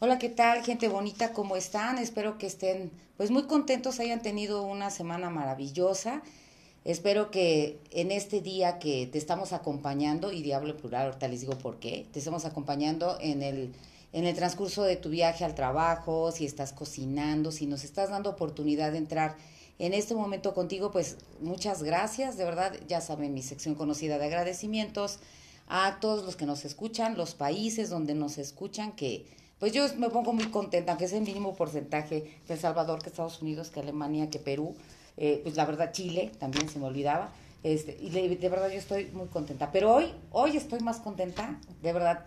Hola, ¿qué tal, gente bonita? ¿Cómo están? Espero que estén pues muy contentos, hayan tenido una semana maravillosa. Espero que en este día que te estamos acompañando, y diablo plural, ahorita les digo por qué, te estamos acompañando en el, en el transcurso de tu viaje al trabajo, si estás cocinando, si nos estás dando oportunidad de entrar en este momento contigo, pues muchas gracias, de verdad, ya saben mi sección conocida de agradecimientos a todos los que nos escuchan, los países donde nos escuchan, que pues yo me pongo muy contenta, aunque es el mínimo porcentaje que El Salvador, que Estados Unidos, que Alemania, que Perú, eh, pues la verdad Chile también se me olvidaba. Este, y de, de, verdad yo estoy muy contenta. Pero hoy, hoy estoy más contenta, de verdad,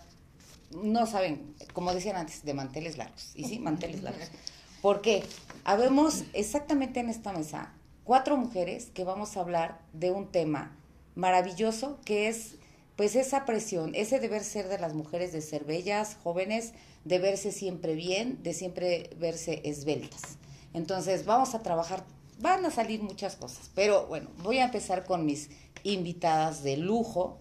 no saben, como decían antes, de manteles largos. Y sí, manteles largos. ¿Por qué? Habemos exactamente en esta mesa cuatro mujeres que vamos a hablar de un tema maravilloso que es pues esa presión, ese deber ser de las mujeres de ser bellas, jóvenes, de verse siempre bien, de siempre verse esbeltas. Entonces vamos a trabajar, van a salir muchas cosas, pero bueno, voy a empezar con mis invitadas de lujo,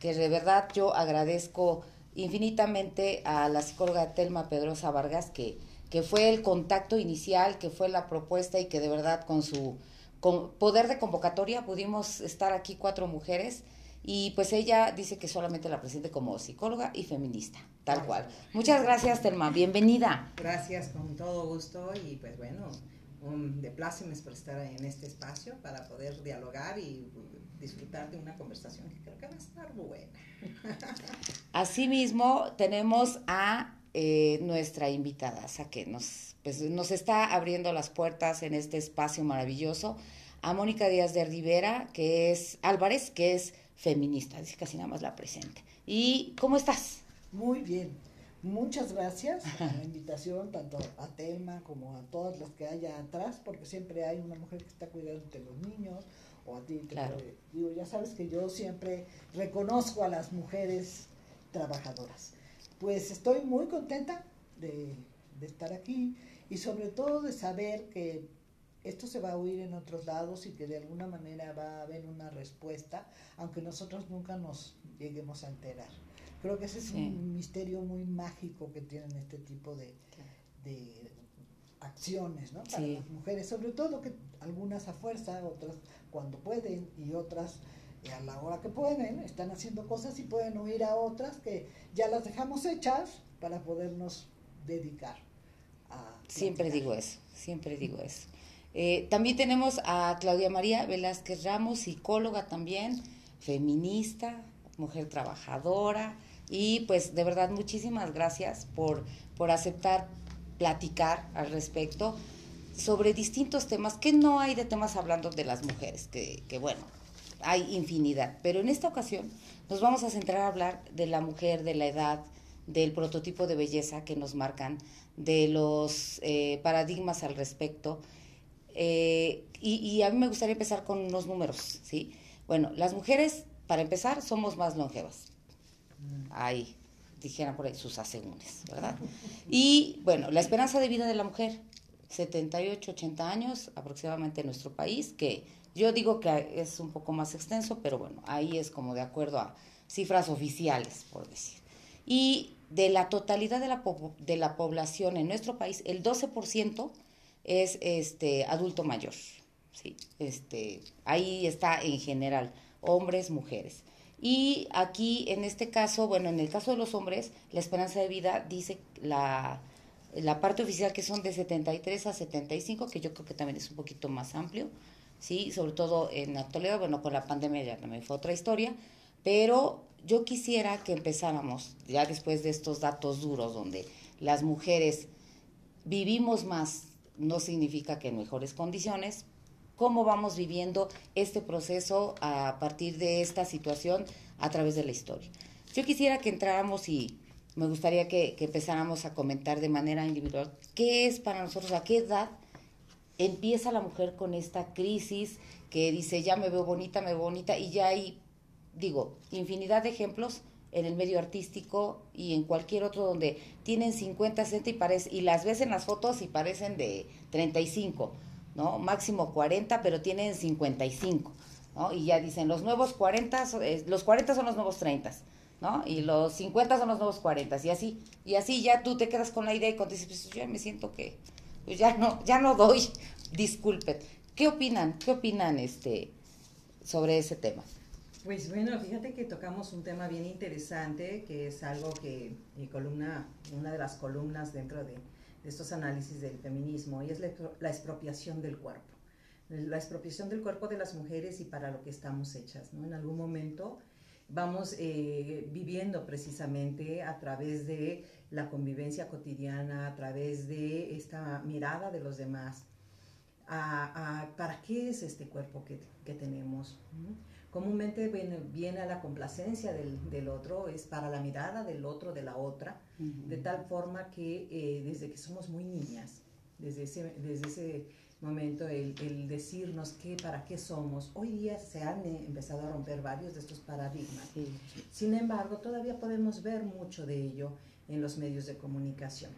que de verdad yo agradezco infinitamente a la psicóloga Telma Pedrosa Vargas, que que fue el contacto inicial, que fue la propuesta y que de verdad con su con poder de convocatoria pudimos estar aquí cuatro mujeres y pues ella dice que solamente la presente como psicóloga y feminista, tal cual. Muchas gracias, Telma, bienvenida. Gracias, con todo gusto y pues bueno, un de plácemes por estar en este espacio para poder dialogar y disfrutar de una conversación que creo que va a estar buena. Asimismo, tenemos a eh, nuestra invitada, a que nos, pues, nos está abriendo las puertas en este espacio maravilloso, a Mónica Díaz de Rivera, que es Álvarez, que es feminista, dice casi nada más la presente. ¿Y cómo estás? Muy bien. Muchas gracias por la invitación, tanto a Telma como a todas las que haya atrás, porque siempre hay una mujer que está cuidando de los niños, o a ti. Claro. digo, ya sabes que yo siempre reconozco a las mujeres trabajadoras pues estoy muy contenta de, estar aquí y sobre todo de saber que esto se va a oír en otros lados y que de alguna manera va a haber una respuesta, aunque nosotros nunca nos lleguemos a enterar. Creo que ese es un misterio muy mágico que tienen este tipo de, acciones, ¿no? Para las mujeres, sobre todo que algunas a fuerza, otras cuando pueden y otras a la hora que pueden, están haciendo cosas y pueden oír a otras que ya las dejamos hechas para podernos dedicar a... Siempre digo eso, siempre digo eso. Eh, también tenemos a Claudia María Velázquez Ramos, psicóloga también, feminista, mujer trabajadora y pues de verdad muchísimas gracias por, por aceptar platicar al respecto sobre distintos temas, que no hay de temas hablando de las mujeres, que, que bueno, hay infinidad, pero en esta ocasión nos vamos a centrar a hablar de la mujer, de la edad, del prototipo de belleza que nos marcan, de los eh, paradigmas al respecto. Eh, y, a mí me gustaría empezar con unos números, ¿sí? Bueno, las mujeres, para empezar, somos más longevas. Ahí, dijeran por ahí sus asegúnes, ¿verdad? Y bueno, la esperanza de vida de la mujer, 78, 80 años aproximadamente en nuestro país, que yo digo que es un poco más extenso, pero bueno, ahí es como de acuerdo a cifras oficiales, por decir. Y de la totalidad de la, de la población en nuestro país, el 12% es este, adulto mayor. ¿sí? Este, ahí está en general, hombres, mujeres. Y aquí, en este caso, bueno, en el caso de los hombres, la esperanza de vida dice la, la parte oficial que son de 73 a 75, que yo creo que también es un poquito más amplio. ¿sí? Sobre todo en la actualidad, bueno, con la pandemia ya también fue otra historia, pero yo quisiera que empezáramos, ya después de estos datos duros, donde las mujeres vivimos más, no significa que en mejores condiciones, cómo vamos viviendo este proceso a partir de esta situación a través de la historia. Yo quisiera que entráramos y me gustaría que, que empezáramos a comentar de manera individual qué es para nosotros, a qué edad empieza la mujer con esta crisis que dice, ya me veo bonita, me veo bonita, y ya hay, digo, infinidad de ejemplos en el medio artístico y en cualquier otro donde tienen 50, 60 y, parece, y las ves en las fotos y parecen de 35, ¿no? Máximo 40, pero tienen 55, ¿no? Y ya dicen, los nuevos 40, eh, los 40 son los nuevos 30, ¿no? Y los 50 son los nuevos 40 y así, y así ya tú te quedas con la idea y cuando dices, pues yo me siento que pues ya no, ya no doy, disculpen. ¿Qué opinan? ¿Qué opinan este sobre ese tema? Pues bueno, fíjate que tocamos un tema bien interesante, que es algo que mi columna, una de las columnas dentro de, estos análisis del feminismo, y es la, expropiación del cuerpo. La expropiación del cuerpo de las mujeres y para lo que estamos hechas. En algún momento vamos eh, viviendo precisamente a través de la convivencia cotidiana, a través de esta mirada de los demás, a, ¿para qué es este cuerpo que tenemos? Comúnmente viene, viene, a la complacencia del, del, otro, es para la mirada del otro, de la otra, de tal forma que eh, desde que somos muy niñas, desde ese, desde ese momento, el, el, decirnos qué, para qué somos, hoy día se han eh, empezado a romper varios de estos paradigmas. Sin embargo, todavía podemos ver mucho de ello en los medios de comunicación.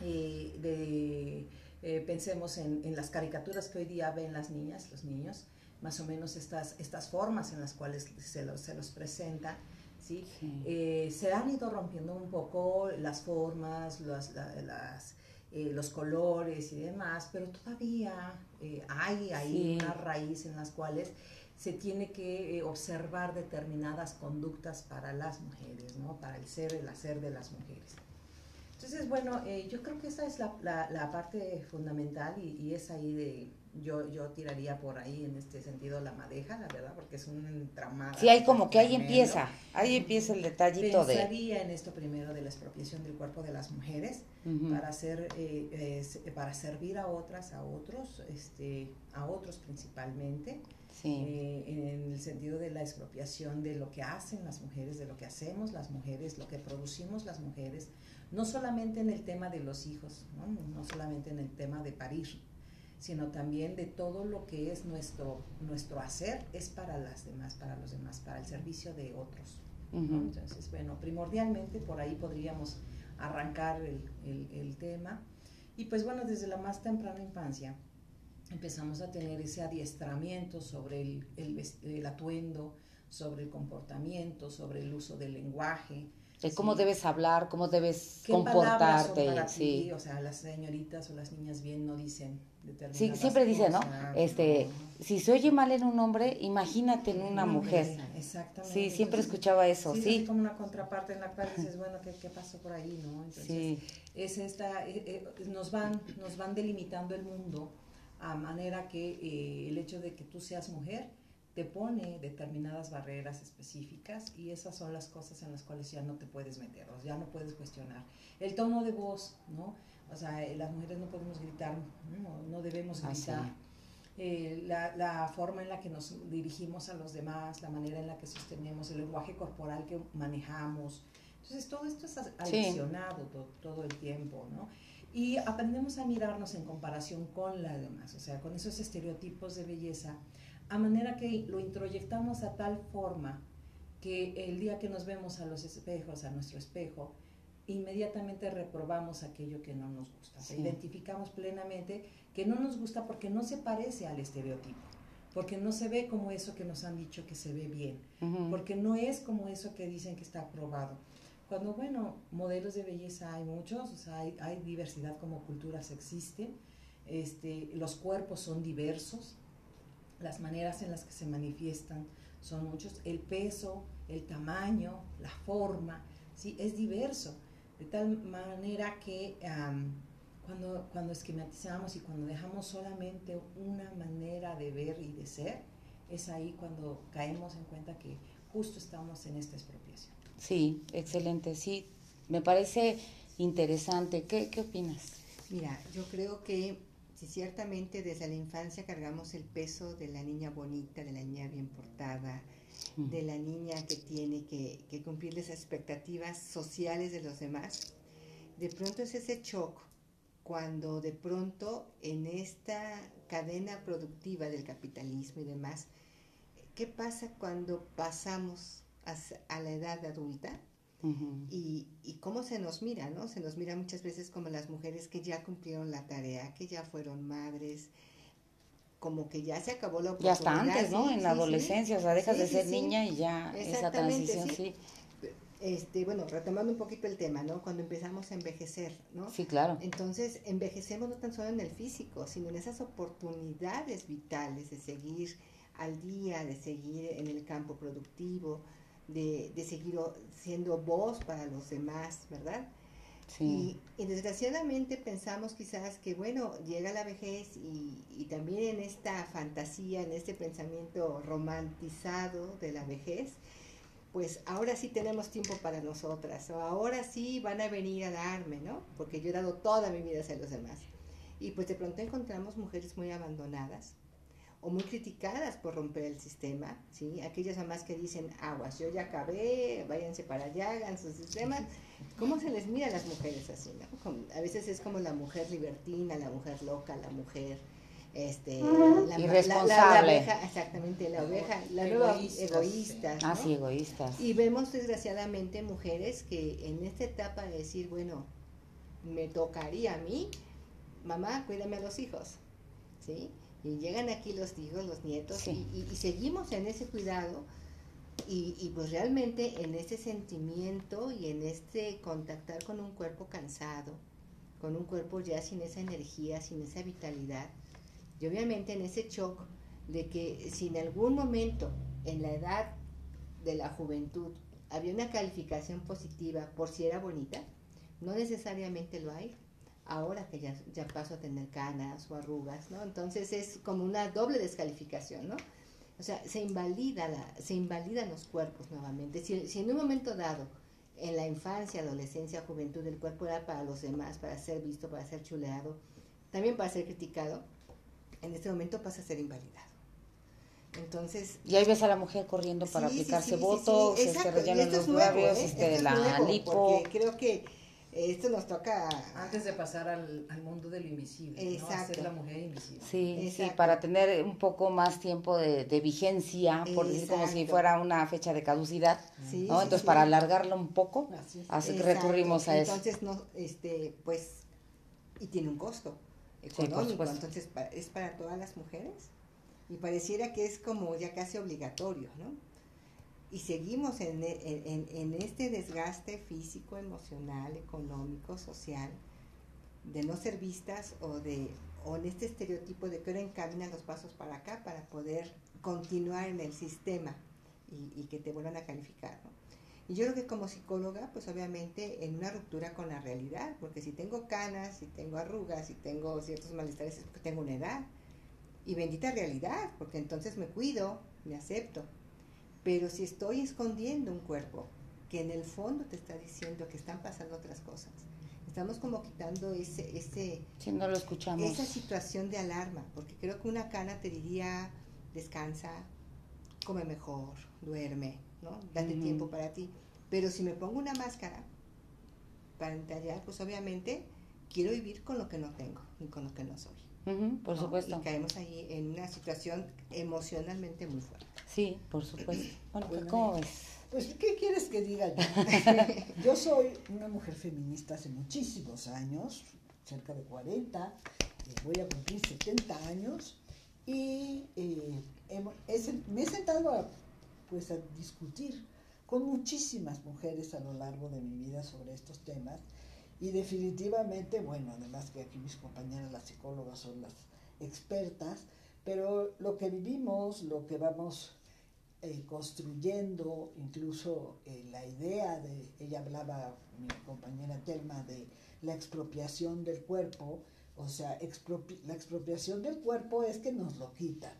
Eh, de, eh, pensemos en, en, las caricaturas que hoy día ven las niñas, los niños, más o menos estas, estas formas en las cuales se los, se los presenta. ¿sí? Eh, se han ido rompiendo un poco las formas, las, las, eh, los colores y demás, pero todavía eh, hay ahí una raíz en las cuales se tiene que observar determinadas conductas para las mujeres, ¿no? para el ser, el hacer de las mujeres. Entonces, bueno, yo creo que esa es la, la, la parte fundamental y, y, es ahí de, yo, yo tiraría por ahí en este sentido la madeja, la verdad, porque es un entramado. Sí, hay como que ahí empieza, ahí empieza el detallito de... Pensaría en esto primero de la expropiación del cuerpo de las mujeres para hacer, eh, para servir a otras, a otros, este, a otros principalmente. Eh, en el sentido de la expropiación de lo que hacen las mujeres, de lo que hacemos las mujeres, lo que producimos las mujeres, no solamente en el tema de los hijos, no, no solamente en el tema de parir, sino también de todo lo que es nuestro, nuestro hacer es para las demás, para los demás, para el servicio de otros. Entonces, bueno, primordialmente por ahí podríamos arrancar el, el, tema. Y pues bueno, desde la más temprana infancia empezamos a tener ese adiestramiento sobre el, el, el atuendo, sobre el comportamiento, sobre el uso del lenguaje, de cómo debes hablar, cómo debes comportarte. sí. O sea, las señoritas o las niñas bien no dicen Sí, siempre dice, ¿no? Este, si se oye mal en un hombre, imagínate en una mujer. Exactamente. Sí, siempre escuchaba eso, sí. sí. como una contraparte en la cual dices, bueno, ¿qué, qué pasó por ahí, no? Entonces, sí. es esta, eh, eh, nos van, nos van delimitando el mundo a manera que eh, el hecho de que tú seas mujer te pone determinadas barreras específicas y esas son las cosas en las cuales ya no te puedes meter, ya no puedes cuestionar. El tono de voz, ¿no? O sea, eh, las mujeres no podemos gritar, no, debemos ah, gritar. Eh, la, la, forma en la que nos dirigimos a los demás, la manera en la que sostenemos, el lenguaje corporal que manejamos. Entonces, todo esto es adicionado todo, el tiempo, ¿no? Y aprendemos a mirarnos en comparación con las demás, o sea, con esos estereotipos de belleza, a manera que lo introyectamos a tal forma que el día que nos vemos a los espejos, a nuestro espejo, inmediatamente reprobamos aquello que no nos gusta. Identificamos plenamente que no nos gusta porque no se parece al estereotipo, porque no se ve como eso que nos han dicho que se ve bien, porque no es como eso que dicen que está aprobado. Cuando, bueno, modelos de belleza hay muchos, o sea, hay, hay diversidad como culturas existen, este, los cuerpos son diversos, las maneras en las que se manifiestan son muchos, el peso, el tamaño, la forma, ¿sí? es diverso de tal manera que cuando, cuando esquematizamos y cuando dejamos solamente una manera de ver y de ser, es ahí cuando caemos en cuenta que justo estamos en esta expropiación. Sí, excelente, sí, me parece interesante. ¿Qué, qué opinas? Mira, yo creo que si ciertamente desde la infancia cargamos el peso de la niña bonita, de la niña bien portada, de la niña que tiene que, cumplir las expectativas sociales de los demás, de pronto es ese shock cuando de pronto en esta cadena productiva del capitalismo y demás, ¿qué pasa cuando pasamos a, la edad adulta? Y, y, cómo se nos mira, ¿no? Se nos mira muchas veces como las mujeres que ya cumplieron la tarea, que ya fueron madres, como que ya se acabó la oportunidad. Ya está antes, ¿no? en la adolescencia, o sea, dejas de ser niña y ya esa transición, sí. este, bueno, retomando un poquito el tema, ¿no? Cuando empezamos a envejecer, ¿no? Sí, claro. Entonces, envejecemos no tan solo en el físico, sino en esas oportunidades vitales de seguir al día, de seguir en el campo productivo, de, de seguir siendo voz para los demás, ¿verdad? Sí. Y, desgraciadamente pensamos quizás que, bueno, llega la vejez y, y, también en esta fantasía, en este pensamiento romantizado de la vejez, pues ahora sí tenemos tiempo para nosotras, o ahora sí van a venir a darme, ¿no? Porque yo he dado toda mi vida hacia los demás. Y pues de pronto encontramos mujeres muy abandonadas o muy criticadas por romper el sistema, ¿sí? Aquellas mamás que dicen, aguas, yo ya acabé, váyanse para allá, hagan su sistema. ¿Cómo se les mira a las mujeres así, no? a veces es como la mujer libertina, la mujer loca, la mujer este, la, irresponsable. exactamente, la oveja, la nueva egoísta. Ah, sí, egoístas. Y vemos desgraciadamente mujeres que en esta etapa de decir, bueno, me tocaría a mí, mamá, cuídame a los hijos, ¿sí? Y llegan aquí los hijos, los nietos, y, y, seguimos en ese cuidado. Y, y, pues realmente en ese sentimiento y en este contactar con un cuerpo cansado, con un cuerpo ya sin esa energía, sin esa vitalidad, y obviamente en ese shock de que si en algún momento en la edad de la juventud había una calificación positiva por si era bonita, no necesariamente lo hay ahora que ya, ya paso a tener canas o arrugas, ¿no? Entonces es como una doble descalificación, ¿no? O sea, se invalida la, se invalidan los cuerpos nuevamente. Si, si en un momento dado, en la infancia, adolescencia, juventud, el cuerpo era para los demás, para ser visto, para ser chuleado, también para ser criticado, en este momento pasa a ser invalidado. Entonces, y ahí ves a la mujer corriendo para aplicarse votos, este, rellenan los labios, este, la lipo. Creo que esto nos toca antes de pasar al, al mundo del invisible, Exacto. ¿no? Hacer la mujer invisible. Sí, sí, para tener un poco más tiempo de, de vigencia, por decir como si fuera una fecha de caducidad, ¿no? Entonces para alargarlo un poco, así recurrimos a eso. Entonces no, este, pues, y tiene un costo económico, entonces es para todas las mujeres y pareciera que es como ya casi obligatorio, ¿no? Y seguimos en, en, en este desgaste físico, emocional, económico, social, de no ser vistas o de o en este estereotipo de que ahora encaminan los pasos para acá para poder continuar en el sistema y, y que te vuelvan a calificar, ¿no? Y yo creo que como psicóloga, pues obviamente en una ruptura con la realidad, porque si tengo canas, si tengo arrugas, si tengo ciertos malestares es porque tengo una edad. Y bendita realidad, porque entonces me cuido, me acepto. Pero si estoy escondiendo un cuerpo que en el fondo te está diciendo que están pasando otras cosas, estamos como quitando ese, ese si no lo escuchamos. esa situación de alarma, porque creo que una cana te diría descansa, come mejor, duerme, ¿no? Date tiempo para ti. Pero si me pongo una máscara para entallar, pues obviamente quiero vivir con lo que no tengo y con lo que no soy. por supuesto. Y caemos ahí en una situación emocionalmente muy fuerte. Sí, por supuesto. Bueno, ¿cómo ves? Pues, ¿qué quieres que diga yo? yo soy una mujer feminista hace muchísimos años, cerca de 40, eh, voy a cumplir 70 años, y eh, me he sentado a pues a discutir con muchísimas mujeres a lo largo de mi vida sobre estos temas y definitivamente, bueno, además que aquí mis compañeras las psicólogas son las expertas, pero lo que vivimos, lo que vamos eh, construyendo, incluso eh, la idea de, ella hablaba, mi compañera Telma, de la expropiación del cuerpo, o sea, la expropiación del cuerpo es que nos lo quitan.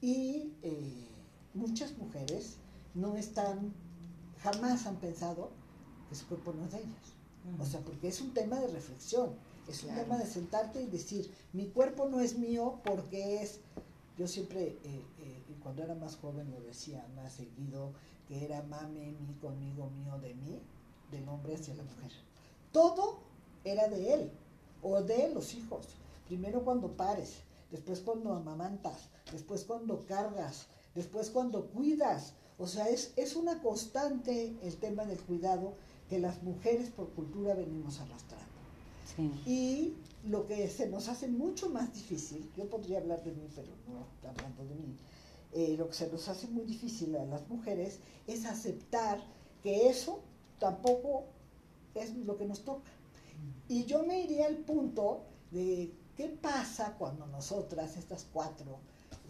Y eh, muchas mujeres no están, jamás han pensado que su cuerpo no es de ellas. O sea, porque es un tema de reflexión, es un tema de sentarte y decir, mi cuerpo no es mío porque es, yo siempre, cuando era más joven lo decía más seguido, que era mame, mi, conmigo, mío, de mí, del hombre hacia la mujer. Todo era de él, o de los hijos. Primero cuando pares, después cuando amamantas, después cuando cargas, después cuando cuidas. O sea, es, es una constante el tema del cuidado que las mujeres por cultura venimos arrastrando. Y lo que se nos hace mucho más difícil, yo podría hablar de mí, pero no hablando de mí, eh, lo que se nos hace muy difícil a las mujeres es aceptar que eso tampoco es lo que nos toca. Y yo me iría al punto de qué pasa cuando nosotras, estas cuatro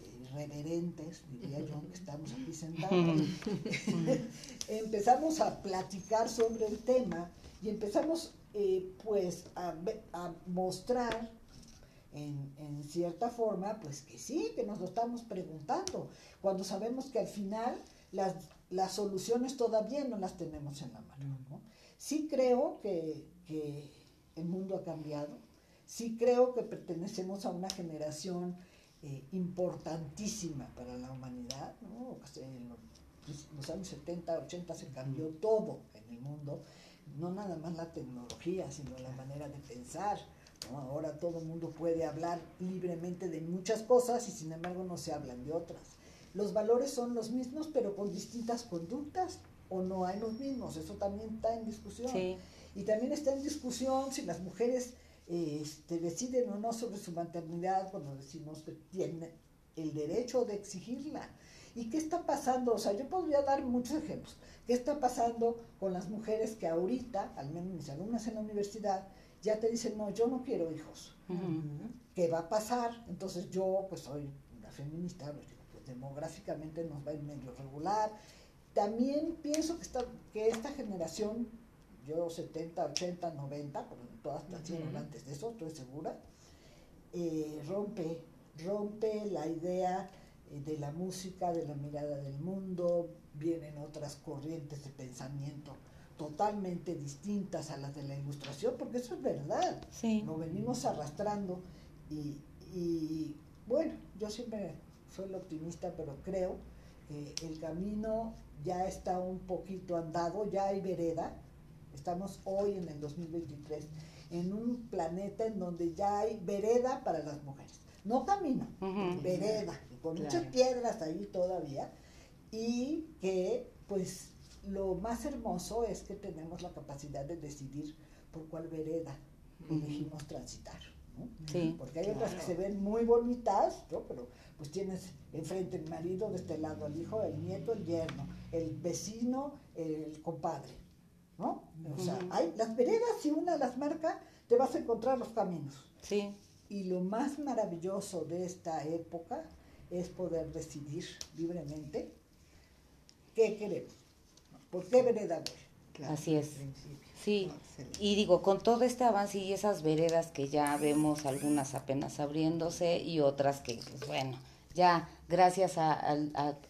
eh, reverentes, diría yo, que estamos aquí sentados, empezamos a platicar sobre el tema y empezamos eh, pues a, a mostrar en, en, cierta forma, pues que sí, que nos lo estamos preguntando, cuando sabemos que al final las, las soluciones todavía no las tenemos en la mano. ¿no? Sí creo que, que, el mundo ha cambiado, sí creo que pertenecemos a una generación eh, importantísima para la humanidad, ¿no? en los años 70, 80 se cambió todo en el mundo, no nada más la tecnología, sino la manera de pensar, Ahora todo el mundo puede hablar libremente de muchas cosas y sin embargo no se hablan de otras. Los valores son los mismos pero con distintas conductas o no hay los mismos. Eso también está en discusión. Y también está en discusión si las mujeres este, deciden o no sobre su maternidad cuando decimos que tienen el derecho de exigirla. ¿Y qué está pasando? O sea, yo podría dar muchos ejemplos. ¿Qué está pasando con las mujeres que ahorita, al menos mis alumnas en la universidad, ya te dicen, no, yo no quiero hijos. ¿Qué va a pasar? Entonces yo, pues soy una feminista, pues, pues, demográficamente nos va a ir medio regular. También pienso que esta, que esta generación, yo 70, 80, 90, porque todas nacieron antes de eso, estoy segura, eh, rompe, rompe la idea eh, de la música, de la mirada del mundo, vienen otras corrientes de pensamiento totalmente distintas a las de la ilustración, porque eso es verdad. Sí. Lo venimos arrastrando y, bueno, yo siempre soy el optimista, pero creo que el camino ya está un poquito andado, ya hay vereda. Estamos hoy en el 2023 en un planeta en donde ya hay vereda para las mujeres. No camino, vereda, con muchas piedras ahí todavía, y que pues lo más hermoso es que tenemos la capacidad de decidir por cuál vereda elegimos transitar. Porque hay otras que se ven muy bonitas, ¿no? pero pues tienes enfrente el marido, de este lado el hijo, el nieto, el yerno, el vecino, el compadre. ¿no? O sea, hay las veredas, si una las marca, te vas a encontrar los caminos. Sí. Y lo más maravilloso de esta época es poder decidir libremente qué queremos. ¿Por qué vereda Así es. Sí, y digo, con todo este avance y esas veredas que ya vemos, algunas apenas abriéndose y otras que, pues bueno, ya gracias a,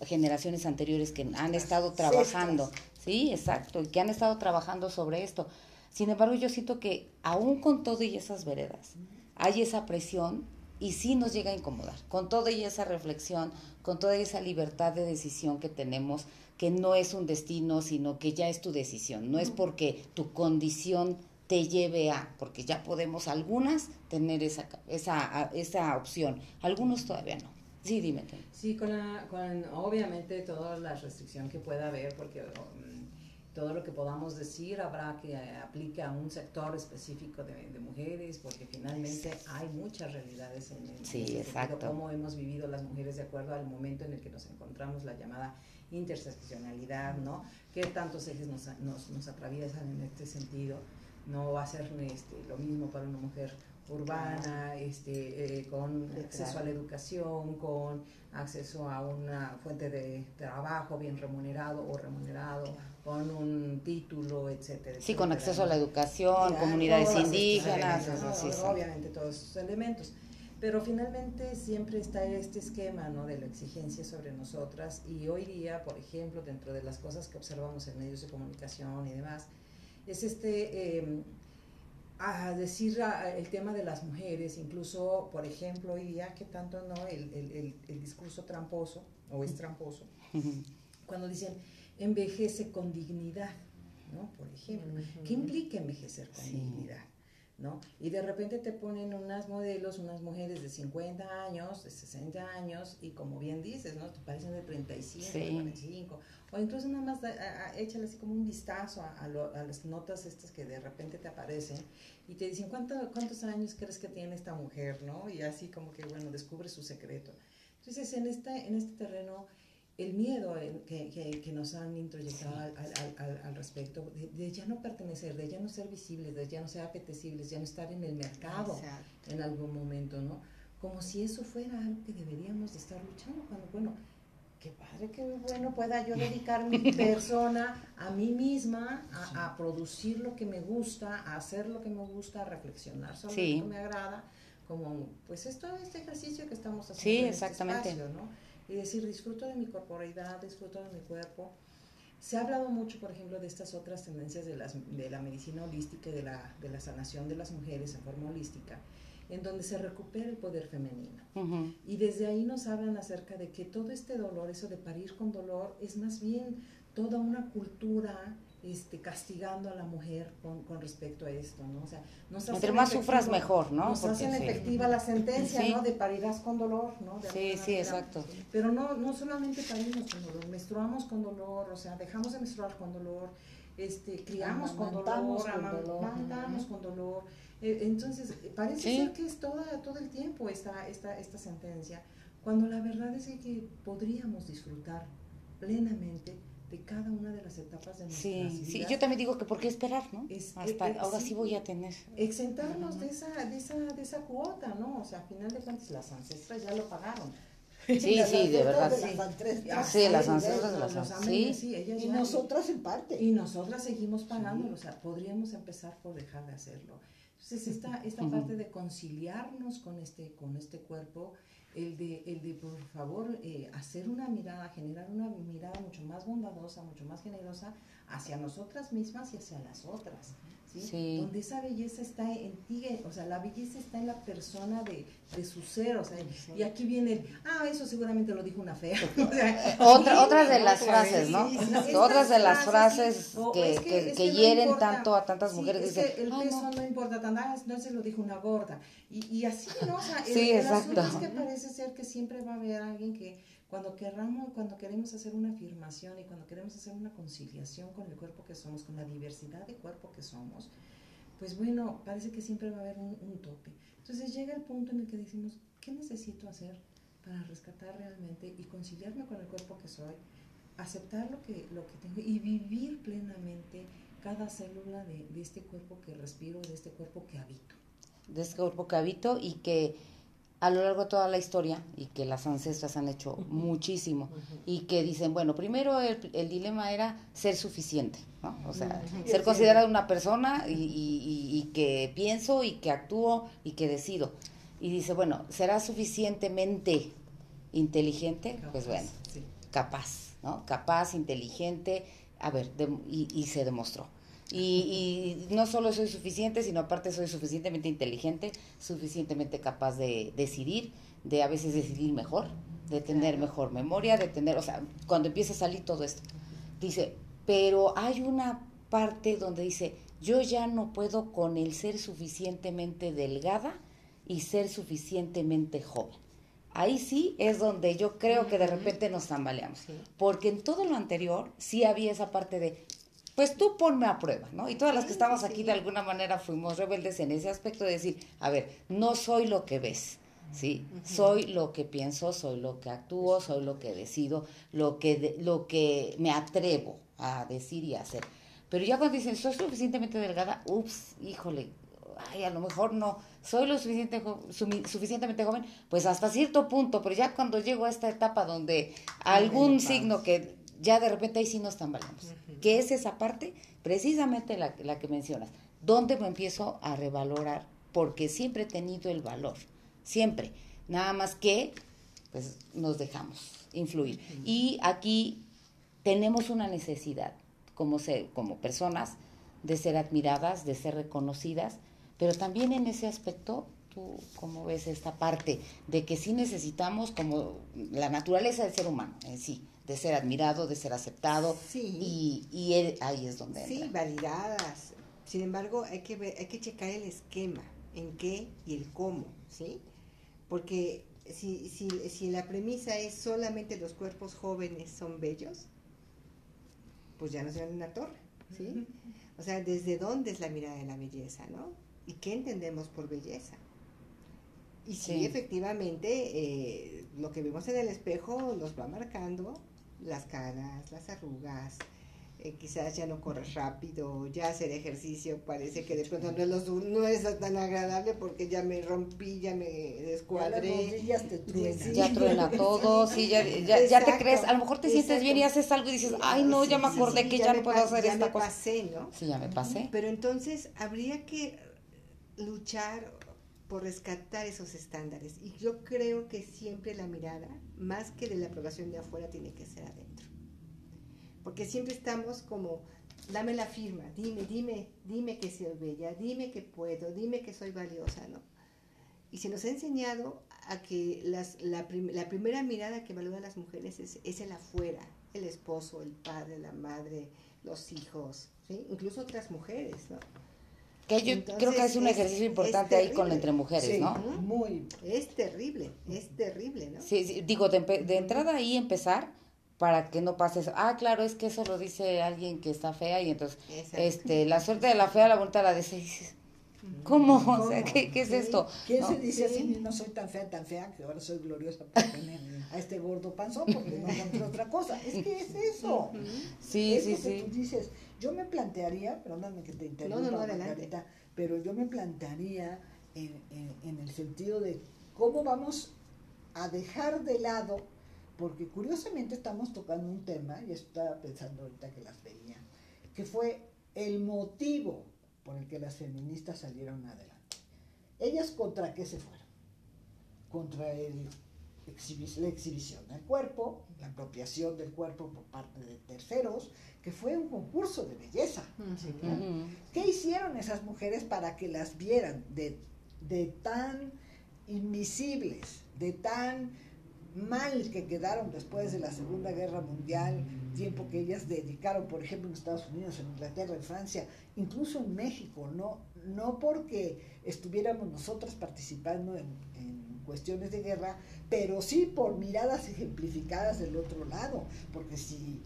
generaciones anteriores que han estado trabajando, sí, exacto, que han estado trabajando sobre esto. Sin embargo, yo siento que aún con todo y esas veredas, hay esa presión y sí nos llega a incomodar, con toda y esa reflexión, con toda esa libertad de decisión que tenemos, que no es un destino, sino que ya es tu decisión. No es porque tu condición te lleve a, porque ya podemos algunas tener esa, esa, esa opción, algunos todavía no. Sí, dime. Sí, con, la, con obviamente toda la restricción que pueda haber, porque um, todo lo que podamos decir habrá que aplique a un sector específico de, mujeres, porque finalmente hay muchas realidades en el sí, exacto. cómo hemos vivido las mujeres de acuerdo al momento en el que nos encontramos, la llamada interseccionalidad, ¿no? ¿Qué tantos ejes nos, nos, nos atraviesan en este sentido? No va a ser este, lo mismo para una mujer urbana, este, eh, con acceso a la educación, con acceso a una fuente de trabajo bien remunerado o remunerado, con un título, etcétera. Sí, con acceso a la educación, comunidades indígenas, obviamente todos esos elementos. Pero finalmente siempre está este esquema ¿no? de la exigencia sobre nosotras y hoy día, por ejemplo, dentro de las cosas que observamos en medios de comunicación y demás, es este, em, a decir el tema de las mujeres, incluso, por ejemplo, hoy día que tanto no el, el, el, discurso tramposo, o es tramposo, cuando dicen envejece con dignidad, ¿no? Por ejemplo, ¿qué implica envejecer con dignidad? ¿no? Y de repente te ponen unas modelos, unas mujeres de 50 años, de 60 años, y como bien dices, ¿no? Te parecen de 35, de 45, o incluso nada más échale así como un vistazo a, las notas estas que de repente te aparecen y te dicen, ¿cuánto, ¿cuántos años crees que tiene esta mujer, no? Y así como que, bueno, descubre su secreto. Entonces, en, esta, en este terreno el miedo que, que, nos han introyectado al, al, al, respecto, de, ya no pertenecer, de ya no ser visibles, de ya no ser apetecibles, ya no estar en el mercado en algún momento, ¿no? Como si eso fuera algo que deberíamos de estar luchando, cuando, bueno, qué padre, qué bueno pueda yo dedicar mi persona a mí misma, a, producir lo que me gusta, a hacer lo que me gusta, a reflexionar sobre lo que me agrada, como pues esto, este ejercicio que estamos haciendo. Sí, este exactamente. ¿no? Y decir, disfruto de mi corporeidad, disfruto de mi cuerpo. Se ha hablado mucho, por ejemplo, de estas otras tendencias de, las, de la medicina holística y de la, de la sanación de las mujeres en forma holística, en donde se recupera el poder femenino. Y desde ahí nos hablan acerca de que todo este dolor, eso de parir con dolor, es más bien toda una cultura este, castigando a la mujer con, con, respecto a esto, ¿no? O sea, nos Entre más sufras mejor, ¿no? Nos hacen efectiva la sentencia, ¿no? De parirás con dolor, ¿no? sí, sí, exacto. Pero no, no solamente parimos con dolor, menstruamos con dolor, o sea, dejamos de menstruar con dolor, este, criamos con dolor, amamantamos con dolor. Eh, entonces, parece ser que es toda, todo el tiempo esta, esta, esta sentencia, cuando la verdad es que podríamos disfrutar plenamente de cada una de las etapas de nuestra sí, Sí, yo también digo que por qué esperar, ¿no? Hasta eh, ahora sí, voy a tener. Exentarnos de, esa, de, esa, de esa cuota, ¿no? O sea, al final de cuentas las ancestras ya lo pagaron. Sí, sí, de verdad. sí. sí, las ancestras de las ancestras. Sí. y nosotras en parte. Y nosotras seguimos pagando, o sea, podríamos empezar por dejar de hacerlo. Entonces, esta, esta parte de conciliarnos con este, con este cuerpo, el de, el de por favor, eh, hacer una mirada, generar una mirada mucho más bondadosa, mucho más generosa hacia nosotras mismas y hacia las otras. ¿Sí? Donde esa belleza está en ti, o sea, la belleza está en la persona de, de su ser, o sea, y aquí viene, ah, eso seguramente lo dijo una fea. Otra, otras de las frases, ¿no? otras de las frases que, que, hieren tanto a tantas mujeres. Es el peso no. importa tanto, ah, no se lo dijo una gorda. Y, y así, ¿no? O sea, sí, el, exacto. es que parece ser que siempre va a haber alguien que cuando querramos, cuando queremos hacer una afirmación y cuando queremos hacer una conciliación con el cuerpo que somos, con la diversidad de cuerpo que somos, pues bueno, parece que siempre va a haber un, tope. Entonces llega el punto en el que decimos, ¿qué necesito hacer para rescatar realmente y conciliarme con el cuerpo que soy, aceptar lo que, lo que tengo y vivir plenamente cada célula de, de este cuerpo que respiro, de este cuerpo que habito? De este cuerpo que habito y que a lo largo de toda la historia y que las ancestras han hecho muchísimo y que dicen, bueno, primero el, dilema era ser suficiente, ¿no? O sea, ser considerada una persona y, que pienso y que actúo y que decido. Y dice, bueno, ¿será suficientemente inteligente? pues bueno, capaz, ¿no? Capaz, inteligente, a ver, y se demostró. Y, no solo soy suficiente, sino aparte soy suficientemente inteligente, suficientemente capaz de decidir, de a veces decidir mejor, de tener mejor memoria, de tener, o sea, cuando empieza a salir todo esto. Dice, pero hay una parte donde dice, yo ya no puedo con el ser suficientemente delgada y ser suficientemente joven. Ahí sí es donde yo creo que de repente nos tambaleamos. Porque en todo lo anterior sí había esa parte de pues tú ponme a prueba, ¿no? Y todas las que estamos aquí de alguna manera fuimos rebeldes en ese aspecto de decir, a ver, no soy lo que ves, ¿sí? Soy lo que pienso, soy lo que actúo, soy lo que decido, lo que, lo que me atrevo a decir y a hacer. Pero ya cuando dicen, soy suficientemente delgada, ups, híjole, ay, a lo mejor no, soy lo suficiente, suficientemente joven, pues hasta cierto punto, pero ya cuando llego a esta etapa donde algún signo que ya de repente ahí sí nos tambaleamos. ¿Qué es esa parte? Precisamente la, la que mencionas. ¿Dónde me empiezo a revalorar? Porque siempre he tenido el valor, siempre. Nada más que, pues, nos dejamos influir. Y aquí tenemos una necesidad, como, ser, como personas, de ser admiradas, de ser reconocidas, pero también en ese aspecto, tú cómo ves esta parte de que sí necesitamos como la naturaleza del ser humano en sí, de ser admirado, de ser aceptado. Y, y ahí es donde... Sí, validadas. Sin embargo, hay que, hay que checar el esquema, en qué y el cómo, ¿sí? Porque si, si, si la premisa es solamente los cuerpos jóvenes son bellos, pues ya no se van en una torre, ¿sí? O sea, ¿desde dónde es la mirada de la belleza, no? ¿Y qué entendemos por belleza? Y sí, efectivamente, eh, lo que vemos en el espejo nos va marcando las caras, las arrugas, eh, quizás ya no corres rápido, ya hacer ejercicio parece que de pronto no es, no es tan agradable porque ya me rompí, ya me descuadré. Ya, te truena. ya truena todo, sí, ya, ya, ya, te crees, a lo mejor te sientes bien y haces algo y dices, ay no, ya me acordé que ya, no puedo hacer ya esta me cosa. Pasé, ¿no? Sí, ya me pasé. Pero entonces habría que luchar por rescatar esos estándares. Y yo creo que siempre la mirada, más que de la aprobación de afuera, tiene que ser adentro porque siempre estamos como, dame la firma, dime, dime, dime que soy bella, dime que puedo, dime que soy valiosa, ¿no? Y se nos ha enseñado a que las, la, primera mirada que evalúa a las mujeres es, es, el afuera, el esposo, el padre, la madre, los hijos, incluso otras mujeres, ¿no? Que yo Entonces, creo que es un ejercicio importante ahí con entre mujeres, sí, ¿no? Muy. Es terrible, es terrible, ¿no? Sí, sí digo, de, de entrada ahí empezar para que no pase eso. Ah, claro, es que eso lo dice alguien que está fea y entonces, Exacto. este, la suerte de la fea, la vuelta la de seis. ¿Cómo? ¿Cómo? O sea, ¿qué, qué es ¿Sí? esto? ¿Quién ¿No? se dice así? No soy tan fea, tan fea, que ahora soy gloriosa por tener a este gordo panzón, porque no encontré otra cosa. Es que es eso. Sí, sí, que sí. tú dices. Yo me plantearía, perdóname que te interrumpa, No, no. Margarita, pero yo me plantearía en, en, en el sentido de cómo vamos a dejar de lado porque curiosamente estamos tocando un tema, y estaba pensando ahorita que las veía, que fue el motivo por el que las feministas salieron adelante. Ellas contra qué se fueron? Contra el exhibi la exhibición del cuerpo, la apropiación del cuerpo por parte de terceros, que fue un concurso de belleza. Uh -huh. uh. ¿Qué hicieron esas mujeres para que las vieran de, de tan invisibles, de tan mal que quedaron después de la Segunda Guerra Mundial, tiempo que ellas dedicaron, por ejemplo, en Estados Unidos, en Inglaterra, en Francia, incluso en México, no, no porque estuviéramos nosotras participando en, en cuestiones de guerra, pero sí por miradas ejemplificadas del otro lado, porque si,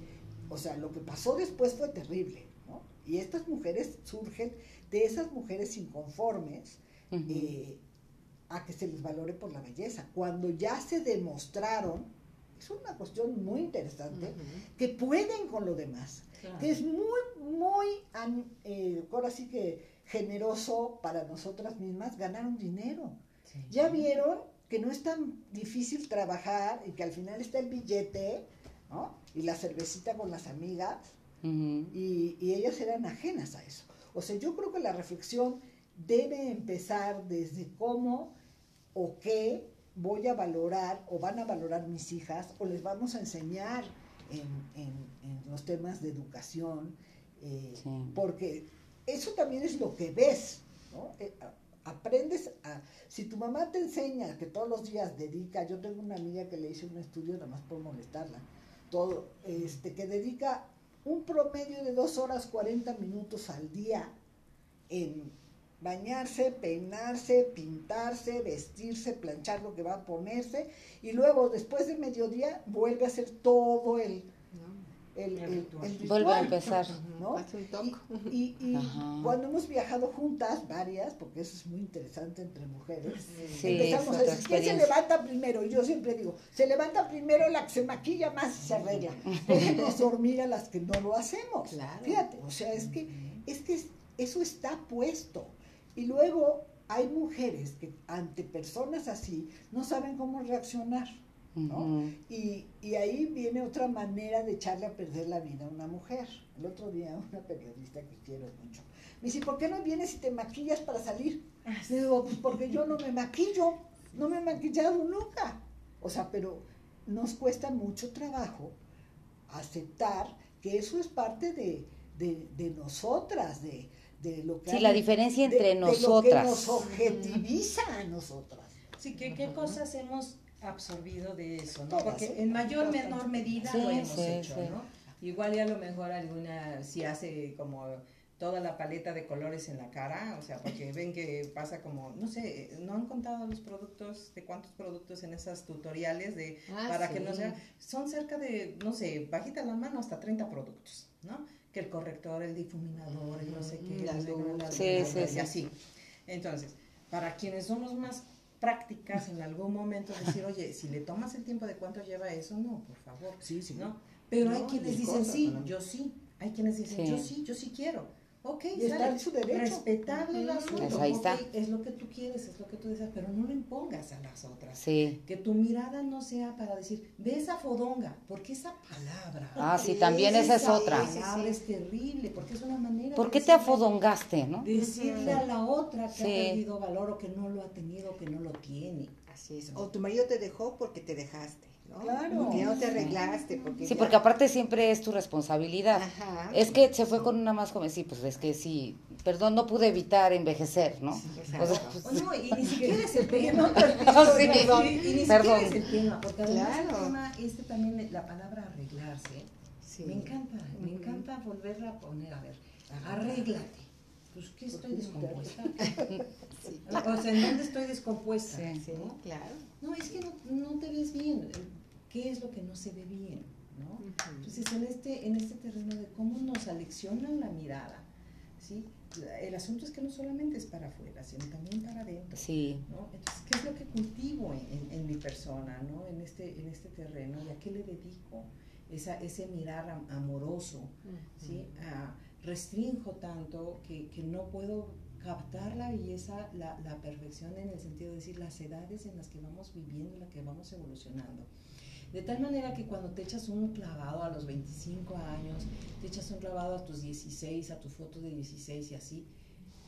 o sea, lo que pasó después fue terrible, ¿no? Y estas mujeres surgen de esas mujeres inconformes, uh -huh. eh, a que se les valore por la belleza. Cuando ya se demostraron, es una cuestión muy interesante, uh -huh. que pueden con lo demás, claro. que es muy, muy, eh, ahora sí que generoso para nosotras mismas, ganaron dinero. Sí. Ya vieron que no es tan difícil trabajar y que al final está el billete, ¿no? Y la cervecita con las amigas, uh -huh. y, y ellas eran ajenas a eso. O sea, yo creo que la reflexión debe empezar desde cómo o qué voy a valorar o van a valorar mis hijas o les vamos a enseñar en, en, en los temas de educación, eh, sí. porque eso también es lo que ves, ¿no? Eh, aprendes a, si tu mamá te enseña que todos los días dedica, yo tengo una amiga que le hice un estudio nada más por molestarla, todo, este, que dedica un promedio de dos horas 40 minutos al día en bañarse, peinarse, pintarse, vestirse, planchar lo que va a ponerse y luego después de mediodía vuelve a hacer todo el, el, el, el ritual, vuelve a empezar. ¿no? Y, y, y cuando hemos viajado juntas, varias, porque eso es muy interesante entre mujeres, sí, empezamos a decir, ¿quién se levanta primero? Y yo siempre digo, se levanta primero la que se maquilla más y se arregla. Déjenos dormir a las que no lo hacemos. Claro. Fíjate, o sea, es que, es que eso está puesto. Y luego hay mujeres que ante personas así no saben cómo reaccionar. ¿No? Uh -huh. y, y, ahí viene otra manera de echarle a perder la vida a una mujer. El otro día una periodista que quiero mucho me dice, ¿por qué no vienes y te maquillas para salir? Le digo, pues porque yo no me maquillo, no me he maquillado nunca. O sea, pero nos cuesta mucho trabajo aceptar que eso es parte de, de, de nosotras, de, de lo que sí, hay, la diferencia entre de, nosotras. De lo que nos objetiviza a nosotras. Sí, que qué cosas hemos absorbido de eso, ¿no? Porque en mayor o menor medida sí, lo hemos sí, hecho, sí. ¿no? Igual y a lo mejor alguna, si hace como toda la paleta de colores en la cara, o sea, porque ven que pasa como, no sé, no han contado los productos, de cuántos productos en esas tutoriales de, Ah, para sí. que no sea, son cerca de, no sé, bajita la mano hasta 30 productos, ¿no? Que el corrector, el difuminador, el no sé qué, la luz. la- Sí, la- sí, y sí. así. Entonces, para quienes somos más prácticas en algún momento decir, oye, si le tomas el tiempo de cuánto lleva eso, no, por favor, Sí, sí. ¿no? Pero hay quienes dicen sí, yo sí. Hay quienes dicen yo sí, yo sí quiero. Ok, y está en su derecho. Respetable el asunto. Pues ahí está. es lo que tú quieres, es lo que tú deseas, pero no lo impongas a las otras. Sí. Que tu mirada no sea para decir, ve esa fodonga, porque esa palabra. Ah, sí, también esa es otra. Esa palabra es terrible, porque es una manera. ¿Por qué te afodongaste, no? Decirle a la otra que ha perdido valor o que no lo ha tenido, que no lo tiene. Así es. O tu marido te dejó porque te dejaste. Claro. Porque no te arreglaste. Porque sí, porque aparte siempre es tu responsabilidad. Ajá. Es que se fue con una más joven, sí, pues es que sí, perdón, no pude evitar envejecer, ¿no? Sí, o sea, pues, no, y ni siquiera es el tema. no, sí, perdón, y, ni perdón. es el tema, porque además el tema, este también, la palabra arreglarse, sí. me encanta, me encanta volverla a poner, a ver, arréglate. Pues, ¿qué estoy descompuesta? sí. O sea, ¿en dónde estoy descompuesta? Sí, sí, ¿no? claro. No, es que no, no, te ves bien. ¿Qué es lo que no se ve bien? ¿no? Uh -huh. Entonces, en este, en este terreno de cómo nos aleccionan la mirada, ¿sí? El asunto es que no solamente es para afuera, sino también para adentro. Sí. ¿no? Entonces, ¿qué es lo que cultivo en, en, en, mi persona, ¿no? En este, en este terreno? ¿Y a qué le dedico? Esa, ese mirar am amoroso, uh -huh. ¿sí? A, restrinjo tanto que, que, no puedo captar la belleza, la, la, perfección en el sentido de decir las edades en las que vamos viviendo, en las que vamos evolucionando. De tal manera que cuando te echas un clavado a los 25 años, te echas un clavado a tus 16, a tu foto de 16 y así,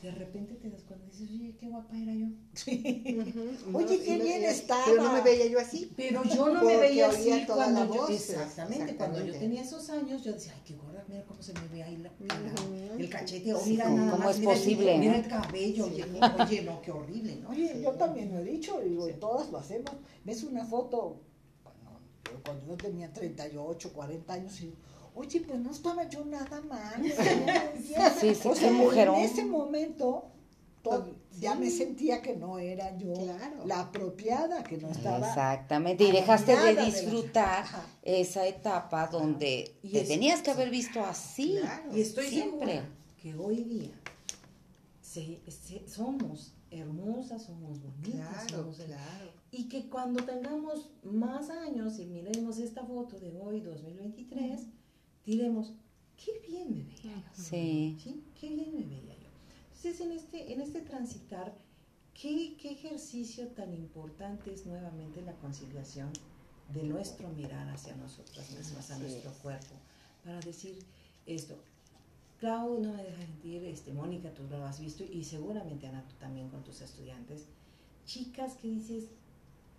de repente te das cuenta y dices, oye, qué guapa era yo. Uh -huh. Oye, qué bien estaba. Pero no me veía yo así. Pero yo no me veía así cuando yo, voz, exactamente, exactamente, cuando yo tenía esos años, yo decía, ay, qué gorda, mira cómo se me ve ahí la, el cachete, o mira sí, nada ¿Cómo más, es mira, posible? El, mira ¿no? el cabello, oye, no, oye, no, qué horrible, ¿no? Oye, yo también lo he dicho, digo, sí. todas lo hacemos. Ves una foto, cuando yo tenía 38, 40 años, y oye, pues no estaba yo nada mal. sí, sí, o sea, mujerón. En ese momento todo, ya me sentía que no era yo claro. la apropiada, que no estaba. Exactamente, y dejaste de disfrutar de la... esa etapa donde y te tenías que haber visto así. Claro. Y estoy siempre que hoy día se, se, somos hermosas, somos bonitas, claro, somos claro. Y que cuando tengamos más años y miremos esta foto de hoy, 2023, diremos, qué bien me veía yo. Sí. ¿Sí? Qué bien me veía yo. Entonces, en este, en este transitar, ¿qué, ¿qué, ejercicio tan importante es nuevamente la conciliación de nuestro mirar hacia nosotras mismas, a nuestro es. cuerpo? Para decir esto, Clau, no me deja mentir, este, Mónica, tú lo has visto y seguramente Ana, tú también con tus estudiantes, chicas que dices,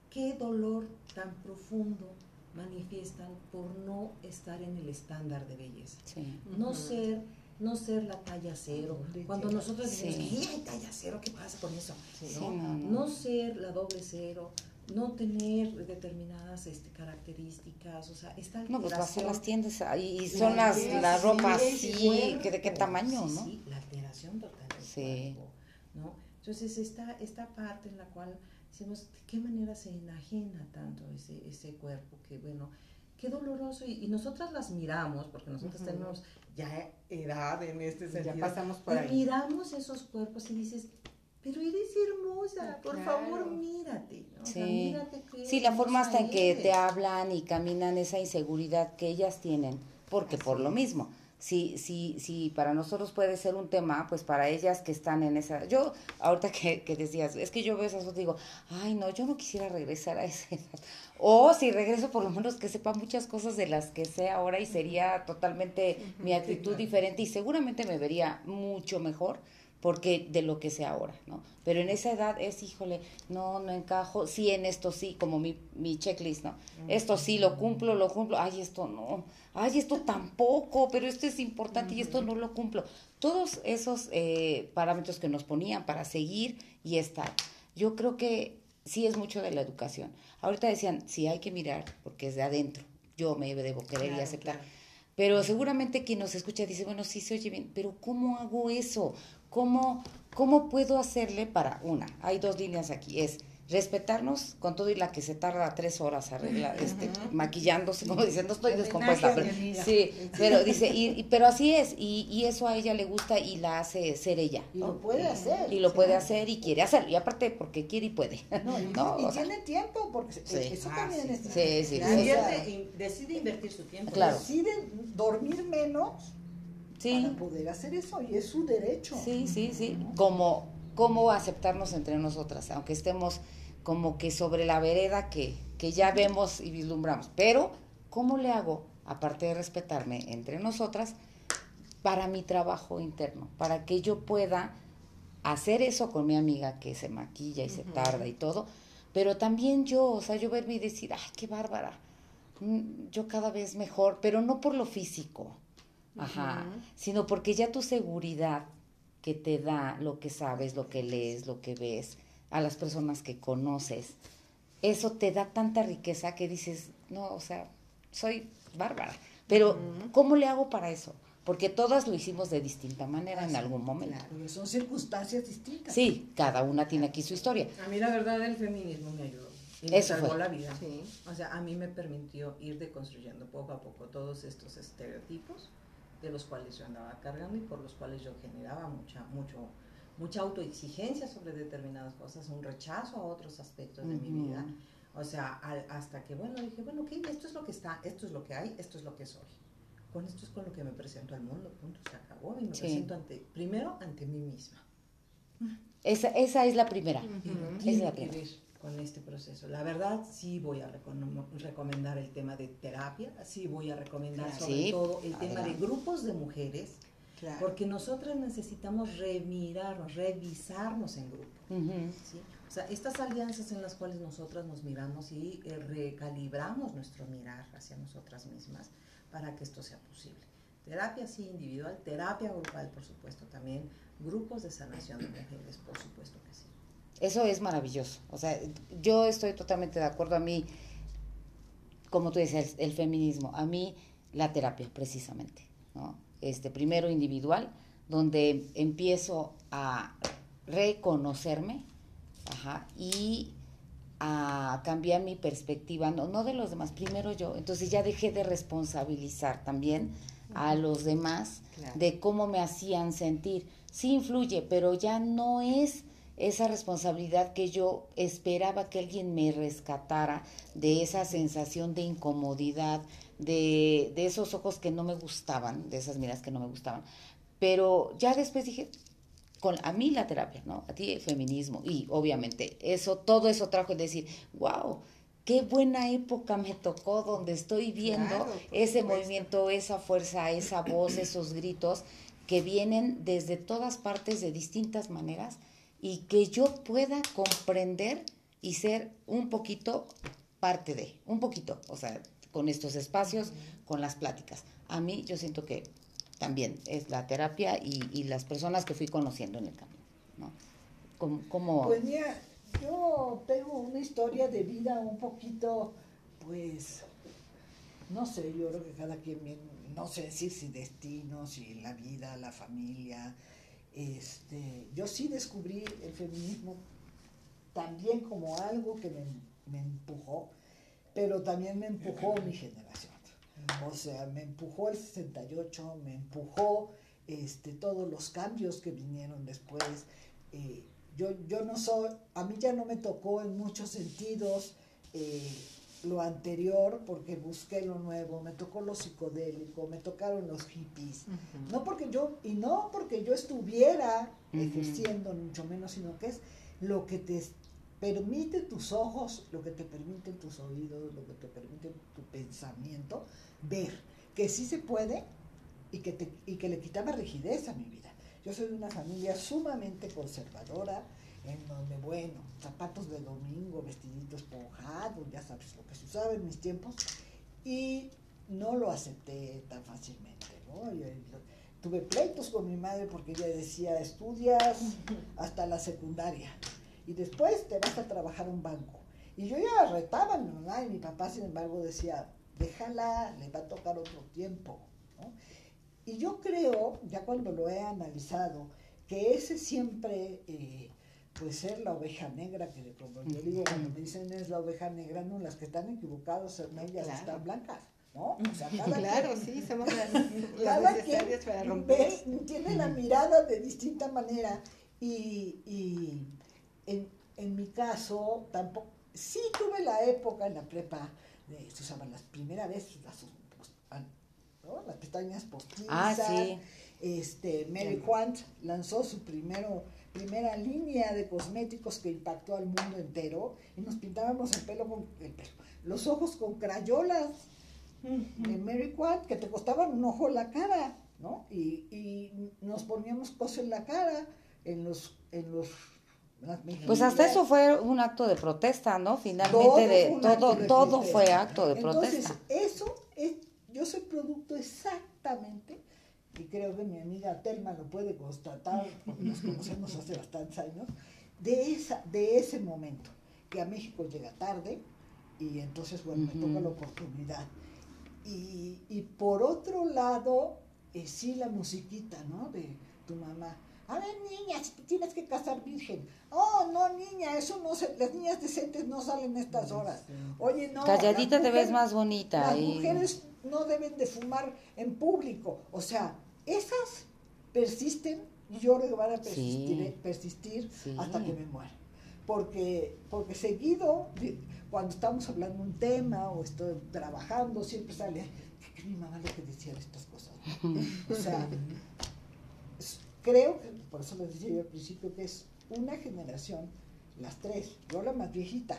qué dolor tan profundo manifiestan por no estar en el estándar de belleza. Sí. No ser no ser la talla cero. Sí, Cuando nosotros decimos, Sí. "Ay, talla cero, ¿qué pasa con eso? Sí, ¿no? no, no. No ser la doble cero, no tener determinadas este, características, o sea, esta No, pues vas a alteración- las tiendas y La son las, alteración la ropa del así, cuerpo. que de qué tamaño, Sí, ¿no? Sí, la alteración total del Sí. cuerpo, ¿no? Entonces, esta, esta parte en la cual decimos, ¿de qué manera se enajena tanto ese, ese cuerpo? Que bueno, qué doloroso. Y, y nosotras las miramos, porque nosotros Ujú. tenemos ya edad en este Ya sentido. pasamos por y ahí. miramos esos cuerpos y dices, pero eres hermosa, por Claro. favor, mírate. ¿no? O sea, Sí. mírate Sí, la forma hasta en que te hablan y caminan esa inseguridad que ellas tienen, porque por lo mismo, si, si, si para nosotros puede ser un tema, pues para ellas que están en esa... Yo, ahorita que, que decías, es que yo veo esas fotos y digo, ay, no, yo no quisiera regresar a esa edad. O si regreso, por lo menos que sepa muchas cosas de las que sé ahora y sería totalmente mi actitud diferente y seguramente me vería mucho mejor porque de lo que sé ahora, ¿no? Pero en esa edad es, híjole, no, no encajo, sí en esto sí, como mi, mi checklist, ¿no? Esto sí lo cumplo, lo cumplo, ay, esto no, ay, esto tampoco, pero esto es importante y esto no lo cumplo. Todos esos eh, parámetros que nos ponían para seguir y estar. Yo creo que sí es mucho de la educación. Ahorita decían, sí hay que mirar, porque es de adentro, yo me debo querer y aceptar. claro. Pero seguramente quien nos escucha dice, bueno, sí se oye bien, pero ¿cómo hago eso? ¿Cómo, cómo puedo hacerle para una? Hay dos líneas aquí, es respetarnos con todo y la que se tarda tres horas arregla, este, maquillándose, como dicen, no estoy descompuesta, pero, sí, pero dice, y, pero así es, y, y, eso a ella le gusta y la hace ser ella. Y lo puede hacer. Y lo puede hacer y quiere hacerlo, y aparte porque quiere y puede. No, y, tiene tiempo, porque eso también es... Sí, sí, sí. decide invertir su tiempo. Claro. Decide dormir menos para poder hacer eso, y es su derecho. Sí, sí, sí, como cómo aceptarnos entre nosotras, aunque estemos como que sobre la vereda que, que ya vemos y vislumbramos. Pero, ¿cómo le hago, aparte de respetarme entre nosotras, para mi trabajo interno? Para que yo pueda hacer eso con mi amiga que se maquilla y se tarda y todo, pero también yo, o sea, yo verme y decir, ay, qué bárbara, mm, yo cada vez mejor, pero no por lo físico, ajá, sino porque ya tu seguridad que te da lo que sabes, lo que lees, lo que ves, a las personas que conoces, eso te da tanta riqueza que dices, no, o sea, soy bárbara. Pero, ¿cómo le hago para eso? Porque todas lo hicimos de distinta manera en algún momento. Claro, son circunstancias distintas. Sí, cada una tiene aquí su historia. A mí la verdad el feminismo me ayudó. Y me salvó la vida. O sea, a mí me permitió ir deconstruyendo poco a poco todos estos estereotipos de los cuales yo andaba cargando y por los cuales yo generaba mucha, mucho, mucha autoexigencia sobre determinadas cosas, un rechazo a otros aspectos de mi vida. O sea, hasta que, bueno, dije, bueno, ok, esto es lo que está, esto es lo que hay, esto es lo que soy. Con esto es con lo que me presento al mundo, punto, se acabó. Y me presento ante, primero ante mí misma. Esa, esa es la primera. Esa es la primera con este proceso. La verdad, sí voy a recomendar el tema de terapia, sí voy a recomendar sobre todo el tema de grupos de mujeres, porque nosotras necesitamos remirarnos, revisarnos en grupo. O sea, estas alianzas en las cuales nosotras nos miramos y eh, recalibramos nuestro mirar hacia nosotras mismas para que esto sea posible. Terapia sí individual, terapia grupal, por supuesto, también grupos de sanación de mujeres, por supuesto que sí. Eso es maravilloso. O sea, yo estoy totalmente de acuerdo. A mí, como tú decías, el, feminismo, a mí la terapia, precisamente. ¿no? Este, primero individual, donde empiezo a reconocerme y a cambiar mi perspectiva, no, no de los demás, primero yo. Entonces ya dejé de responsabilizar también a los demás de cómo me hacían sentir. Sí influye, pero ya no es esa responsabilidad que yo esperaba que alguien me rescatara de esa sensación de incomodidad, de, de esos ojos que no me gustaban, de esas miras que no me gustaban. Pero ya después dije, con a mí la terapia, ¿no? A ti el feminismo y obviamente eso todo eso trajo de decir, wow, qué buena época me tocó donde estoy viendo ese movimiento, esa fuerza, esa voz, esos gritos que vienen desde todas partes de distintas maneras y que yo pueda comprender y ser un poquito parte de, un poquito, o sea, con estos espacios, con las pláticas. A mí yo siento que también es la terapia y, las personas que fui conociendo en el camino, ¿no? Como, Pues mira, yo tengo una historia de vida un poquito, pues, no sé, yo creo que cada quien, no sé decir si destino, si la vida, la familia, este, yo sí descubrí el feminismo también como algo que me, empujó, pero también me empujó mi generación. O sea, me empujó el 68, me empujó este, todos los cambios que vinieron después. Eh, yo, yo no soy, a mí ya no me tocó en muchos sentidos eh, lo anterior porque busqué lo nuevo, me tocó lo psicodélico, me tocaron los hippies. No porque yo, y no porque yo estuviera ejerciendo, mucho menos, sino que es lo que te permite tus ojos, lo que te permiten tus oídos, lo que te permite tu pensamiento, ver que sí se puede y que, te, y que le quitaba rigidez a mi vida. Yo soy de una familia sumamente conservadora, en donde, bueno, zapatos de domingo, vestiditos esponjados, ya sabes lo que se usaba en mis tiempos, y no lo acepté tan fácilmente, ¿no? tuve pleitos con mi madre porque ella decía, estudias hasta la secundaria y después te vas a trabajar a un banco. Y yo ya retaba a mi mamá y mi papá, sin embargo, decía, déjala, le va a tocar otro tiempo. Y yo creo, ya cuando lo he analizado, que ese siempre eh, pues ser la oveja negra, que como yo digo, cuando me dicen es la oveja negra, no, las que están equivocadas son ellas, están blancas. ¿no? O sea, cada claro, sí, somos las, cada necesarias para romper. tiene la mirada de distinta manera y, y en, en, mi caso tampoco, sí tuve la época en la prepa, de, se usaban las primeras veces las, ¿no? las pestañas postizas. Ah, sí. Este, Mary Quant lanzó su primero primera línea de cosméticos que impactó al mundo entero y nos pintábamos el pelo con el pelo, los ojos con crayolas de Mary Quant que te costaban un ojo la cara, ¿no? Y, y nos poníamos cosas en la cara, en los, en los pues hasta eso fue un acto de protesta, ¿no? Finalmente todo de todo todo fue acto de protesta. Entonces, eso es yo soy producto exactamente y creo que mi amiga Telma lo puede constatar, porque nos conocemos hace bastantes años, de, esa, de ese momento, que a México llega tarde y entonces, bueno, me toca la oportunidad. Y, y por otro lado, eh, sí la musiquita, ¿no? De tu mamá. A ver, niña, tienes que casar virgen. Oh, no, niña, eso no se, las niñas decentes no salen estas horas. Oye, no. Calladita te ves más bonita. Las mujeres no deben de fumar en público. O sea, esas persisten y yo creo que van a persistir, persistir hasta que me muera. Porque, porque seguido, cuando estamos hablando de un tema o estoy trabajando, siempre sale, que mi mamá lo que decía de estas cosas. o sea, creo que, por eso les decía yo al principio, que es una generación, las tres, yo la más viejita,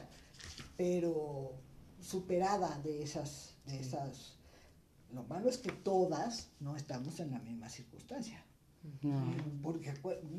pero superada de esas, de esas lo malo es que todas no estamos en la misma circunstancia. Porque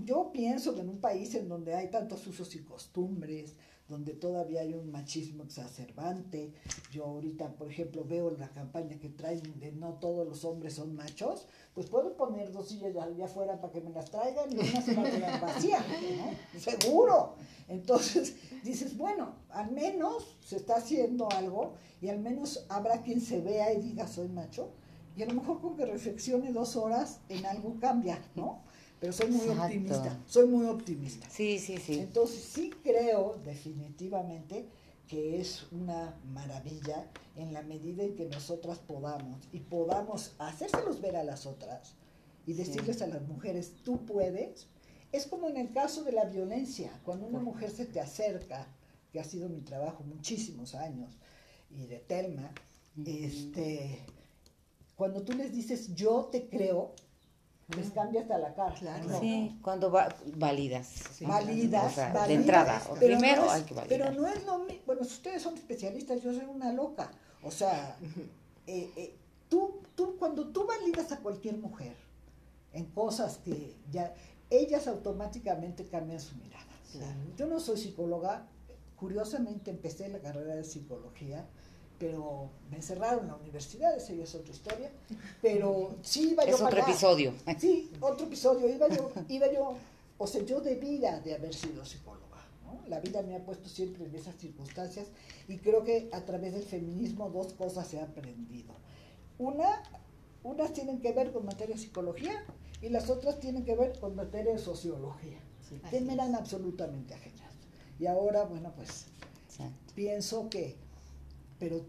yo pienso que en un país en donde hay tantos usos y costumbres, donde todavía hay un machismo exacerbante, yo ahorita, por ejemplo, veo la campaña que traen de no todos los hombres son machos, pues puedo poner dos sillas allá afuera para que me las traigan y una se va a quedar vacía, ¿no? Seguro. Entonces dices, bueno, al menos se está haciendo algo y al menos habrá quien se vea y diga soy macho y a lo mejor con que reflexione dos horas en algo cambia, ¿no? Pero soy muy optimista, soy muy optimista. Sí, sí, sí. Entonces sí creo definitivamente que es una maravilla en la medida en que nosotras podamos y podamos hacérselos ver a las otras y decirles a las mujeres, tú puedes. Es como en el caso de la violencia, cuando una mujer se te acerca, que ha sido mi trabajo muchísimos años, y de Telma, este, cuando tú les dices yo te creo, les cambia hasta la cara. Sí, cuando va, validas. validas, De entrada, primero hay que validar. Pero no es lo mismo, bueno, si ustedes son especialistas, yo soy una loca. O sea, eh, eh, tú, tú, cuando tú validas a cualquier mujer en cosas que ya, ellas automáticamente cambian su mirada. Yo no soy psicóloga, curiosamente empecé la carrera de psicología pero me encerraron en la universidad, esa ya es otra historia, pero sí iba yo Es otro episodio. Sí, otro episodio, iba yo, iba yo, o sea, yo debía de haber sido psicóloga, ¿no? La vida me ha puesto siempre en esas circunstancias y creo que a través del feminismo dos cosas se han aprendido. Una, unas tienen que ver con materia de psicología y las otras tienen que ver con materia de sociología, que me eran absolutamente ajenas. Y ahora, bueno, pues pienso que pero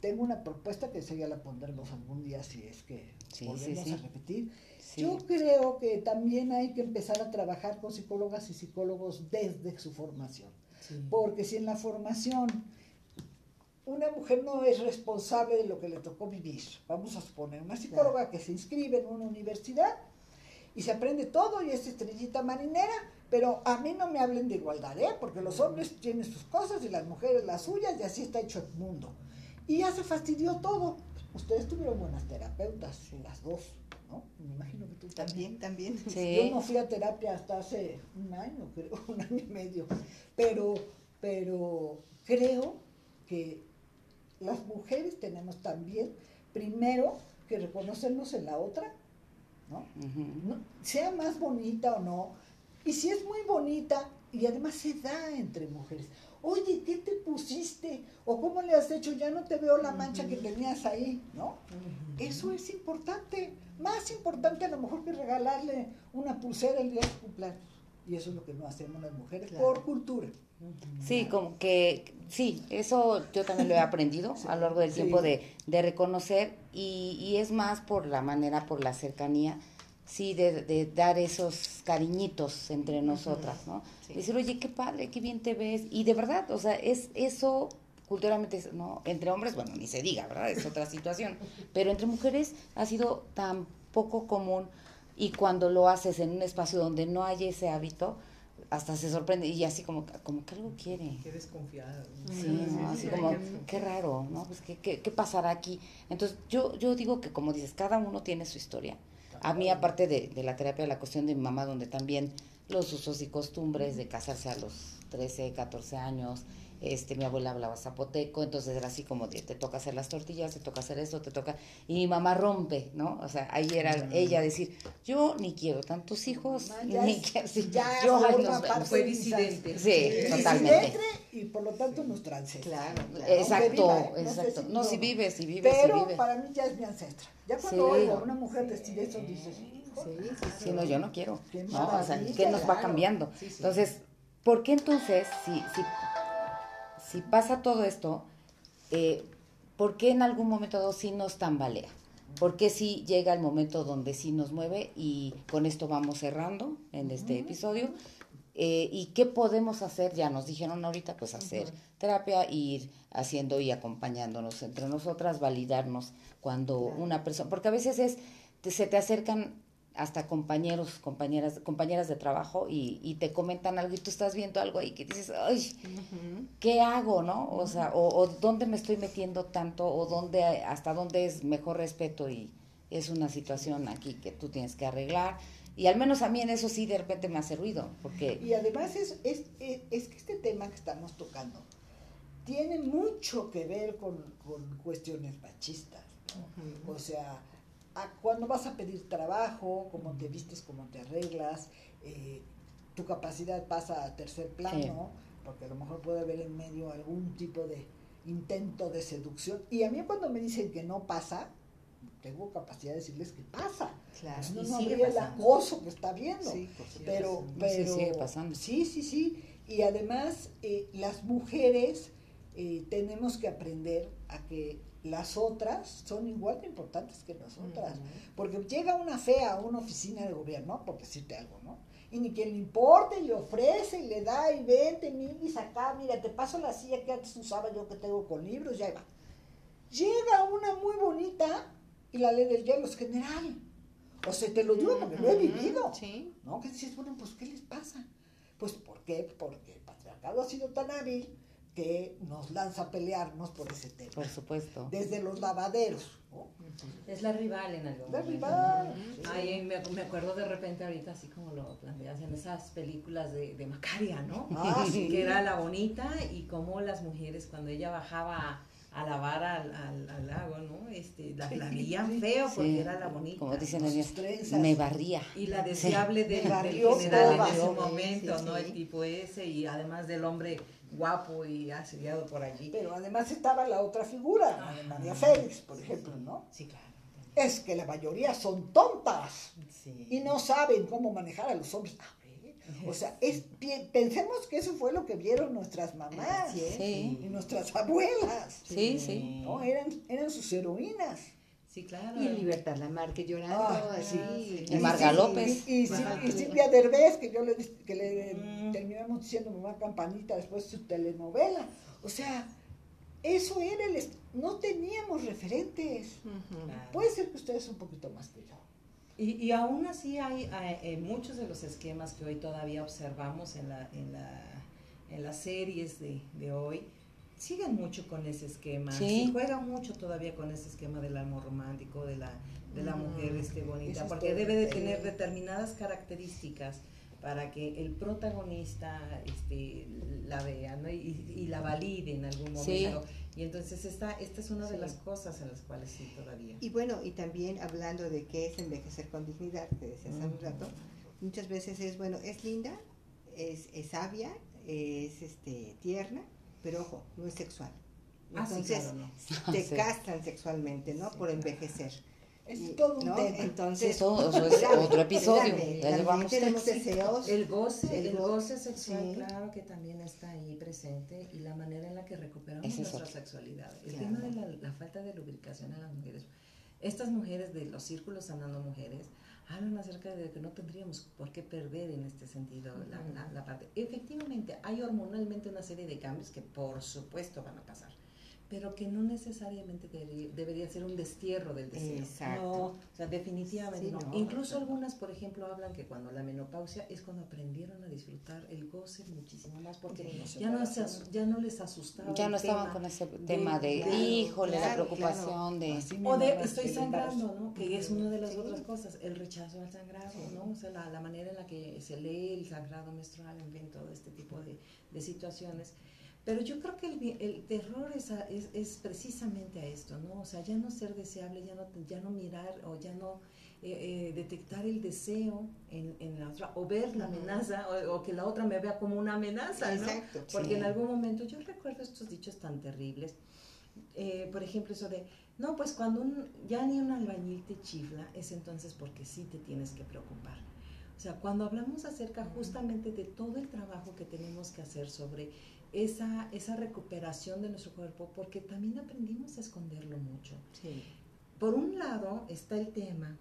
tengo una propuesta que ya la pondremos algún día si es que volvemos a repetir. Yo creo que también hay que empezar a trabajar con psicólogas y psicólogos desde su formación. Porque si en la formación una mujer no es responsable de lo que le tocó vivir, vamos a suponer, una psicóloga que se inscribe en una universidad y se aprende todo y es estrellita marinera, pero a mí no me hablen de igualdad, ¿eh? porque los hombres tienen sus cosas y las mujeres las suyas y así está hecho el mundo. Y ya se fastidió todo. Ustedes tuvieron buenas terapeutas, las dos, ¿no? Me imagino que tú también. También, Yo no fui a terapia hasta hace un año, creo, un año y medio. Pero, pero creo que las mujeres tenemos también, primero, que reconocernos en la otra, ¿no? Sea más bonita o no, y si es muy bonita, y además se da entre mujeres. Oye, ¿qué te pusiste? ¿O cómo le has hecho? Ya no te veo la mancha que tenías ahí, ¿no? Eso es importante. Más importante a lo mejor que regalarle una pulsera el día de cumpleaños. Y eso es lo que no hacemos las mujeres por cultura. Sí, como que sí, eso yo también lo he aprendido a lo largo del tiempo de, de reconocer y, y, es más por la manera, por la cercanía, sí, de, de dar esos cariñitos entre nosotras, ¿no? Decir, oye, qué padre, qué bien te ves y de verdad, o sea, es eso culturalmente, ¿no? Entre hombres, bueno, ni se diga, ¿verdad? Es otra situación, pero entre mujeres ha sido tan poco común y cuando lo haces en un espacio donde no hay ese hábito, hasta se sorprende y así como, como que algo quiere. Qué desconfiada. Sí, así como, qué raro, ¿no? Pues ¿qué, qué, qué pasará aquí. Entonces, yo, yo digo que como dices, cada uno tiene su historia. A mí, aparte de, de la terapia, la cuestión de mi mamá, donde también los usos y costumbres de casarse a los 13, 14 años, este, mi abuela hablaba zapoteco, entonces era así como de, te toca hacer las tortillas, te toca hacer esto, te toca, y mi mamá rompe, ¿no? O sea, ahí era mm. ella decir, yo ni quiero tantos hijos, ni quiero, sí, ya yo fue disidente. Sí, totalmente. Y por lo tanto nos transcende. Claro, claro. Exacto, exacto. No, si vives, si vives, Pero si vives. para mí ya es mi ancestra. Ya cuando sí. oigo a una mujer decir eso, dices, sí, sí, sí, no, yo no quiero. no, o sea, ¿qué nos va cambiando? Entonces, ¿por qué entonces, si, si si pasa todo esto, eh, ¿por qué en algún momento dado sí nos tambalea? ¿Por qué sí llega el momento donde sí nos mueve? Y con esto vamos cerrando en este episodio. Eh, ¿Y qué podemos hacer? Ya nos dijeron ahorita, pues hacer terapia, ir haciendo y acompañándonos entre nosotras, validarnos cuando una persona, porque a veces es, se te acercan hasta compañeros, compañeras, compañeras de trabajo y, y, te comentan algo y tú estás viendo algo ahí que dices, ay, ¿qué hago, no? O sea, o, o, dónde me estoy metiendo tanto o dónde, hasta dónde es mejor respeto y es una situación aquí que tú tienes que arreglar. Y al menos a mí en eso sí de repente me hace ruido, porque... Y además es, es, es, es que este tema que estamos tocando tiene mucho que ver con, con cuestiones machistas, ¿no? O sea a cuando vas a pedir trabajo, cómo te vistes, cómo te arreglas, eh, tu capacidad pasa a tercer plano, sí. porque a lo mejor puede haber en medio algún tipo de intento de seducción. Y a mí cuando me dicen que no pasa, tengo capacidad de decirles que pasa. Claro. no, no habría el acoso que está viendo. Sí, pero, sí, pero sigue pasando. Sí, sí, sí. Y además, eh, las mujeres eh, tenemos que aprender a que las otras son igual de importantes que nosotras. Uh -huh. Porque llega una fea a una oficina de gobierno, por decirte algo, ¿no? Y ni quien le importe, le ofrece, y le da, y vente, y acá, mira, te paso la silla que antes usaba yo que tengo con libros, ya va. Llega una muy bonita y la ley del hielo es general. O sea, te lo digo porque uh -huh. lo he vivido. Sí. ¿No? Que dices, bueno, pues, ¿qué les pasa? Pues, ¿por qué? Porque el patriarcado ha sido tan hábil que nos lanza a pelearnos por ese tema. Por supuesto. Desde los lavaderos. ¿no? Es la rival en algún la momento. rival. ¿no? Sí. Ay, me, me, acuerdo de repente ahorita, así como lo planteas en esas películas de, de Macaria, ¿no? Ah, sí. Que era la bonita y cómo las mujeres, cuando ella bajaba a lavar al, al, al lago, ¿no? Este, la, la veían feo porque Sí. era la bonita. Como dicen sus trenzas. me barría. Y la deseable Sí. del, barrió general en ese momento, sí, ¿no? sí. El tipo ese y además del hombre guapo y asediado por allí. Pero además estaba la otra figura, de María Félix, por ejemplo, ¿no? Sí, claro. Es que la mayoría son tontas Sí. y no saben cómo manejar a los hombres. O sea, es, pensemos que eso fue lo que vieron nuestras mamás. Sí. y nuestras abuelas, Sí, sí. ¿no? Eran, eran sus heroínas. Sí, claro. Y Libertad Lamarque llorando, Ah, así. Y Marga López. Y, y. Silvia Derbez, que yo le, que le Mm. terminamos diciendo mamá campanita después de su telenovela. O sea, eso era el... No teníamos referentes. Puede ser que ustedes un poquito más que yo. Y, y aún así hay, eh, eh, muchos de los esquemas que hoy todavía observamos en, la, en, la, en las series de, de hoy, siguen mucho con ese esquema, Sí. se juega mucho todavía con ese esquema del amor romántico, de la, de la mujer este, bonita, es porque debe de tener determinadas características para que el protagonista este, la vea ¿no? y, y la valide en algún Sí. Y entonces esta, esta es una de las cosas en las cuales sí todavía. Y bueno, y también hablando de qué es envejecer con dignidad, que decías hace un rato, muchas veces es, bueno, es linda, es, es sabia, es este, tierna, pero ojo, no es sexual. Ah, sí, Entonces, claro, no. te Sí. castran sexualmente, ¿no? Sí, Por claro. envejecer. Es todo un ¿no? tema. Entonces, Eso- eso es espérame, otro episodio, ya tenemos deseos. El goce, El el, go- goce sexual, sí. claro que también está ahí presente y la manera en la que recuperamos es nuestra otro. sexualidad. El Claro. tema de la, la falta de lubricación en las mujeres. Estas mujeres de los círculos sanando mujeres hablan acerca de que no tendríamos por qué perder en este sentido la, la- la parte. Efectivamente, hay hormonalmente una serie de cambios que por supuesto van a pasar, pero que no necesariamente debería, debería ser un destierro del deseo. Exacto. No, o sea, definitivamente Sí, no. no, Incluso algunas, por ejemplo, hablan que cuando la menopausia es cuando aprendieron a disfrutar el goce muchísimo más, porque Sí, ya, no se ya no les asustaba. Ya no estaban con ese tema de, claro, híjole, la claro, preocupación de... O de estoy sangrando. ¿no? Que es una de las Sí. otras cosas, el rechazo al sangrado, ¿no? O sea, la, la manera en la que se lee el sangrado menstrual, en fin, todo este tipo de, de situaciones. Pero yo creo que el, el terror es, a- es, es precisamente a esto, ¿no? O sea, ya no ser deseable, ya no, ya no mirar o ya no eh, eh, detectar el deseo en, en la otra, o ver la amenaza, o, o que la otra me vea como una amenaza, ¿no? Exacto. Porque Sí. en algún momento yo recuerdo estos dichos tan terribles. Eh, por ejemplo, eso de, no, pues cuando un- ya ni un albañil te chifla, es entonces porque sí te tienes que preocupar. O sea, cuando hablamos acerca justamente de todo el trabajo que tenemos que hacer sobre esa, esa recuperación de nuestro cuerpo, porque también aprendimos a esconderlo mucho. Sí. Por un lado está el tema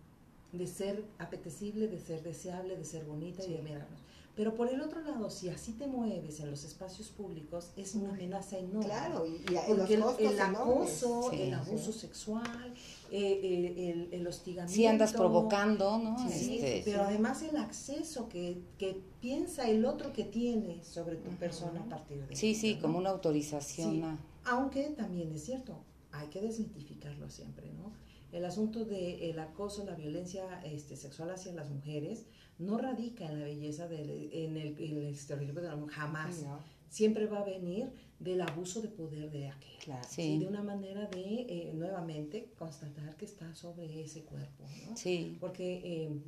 de ser apetecible, de ser deseable, de ser bonita y de mirarnos. Pero por el otro lado, si así te mueves en los espacios públicos, es una amenaza enorme. Claro, y, y los Porque el, costos el enormes. acoso, Sí, el abuso sí. sexual, eh, el, el hostigamiento. Sí andas provocando, ¿no? Sí, Este, pero además el acceso que, que piensa el otro que tiene sobre tu persona a partir de sí, sí, ¿no? como una autorización. Sí. a- Aunque también es cierto, hay que desmitificarlo siempre, ¿no? El asunto del acoso, la violencia este, sexual hacia las mujeres no radica en la belleza, del, en, el, en el estereotipo de la mujer, jamás. Sí, ¿no? Siempre va a venir del abuso de poder de aquel. Claro. Sí. Y de una manera de, eh, nuevamente, constatar que está sobre ese cuerpo, ¿no? Sí, Porque eh,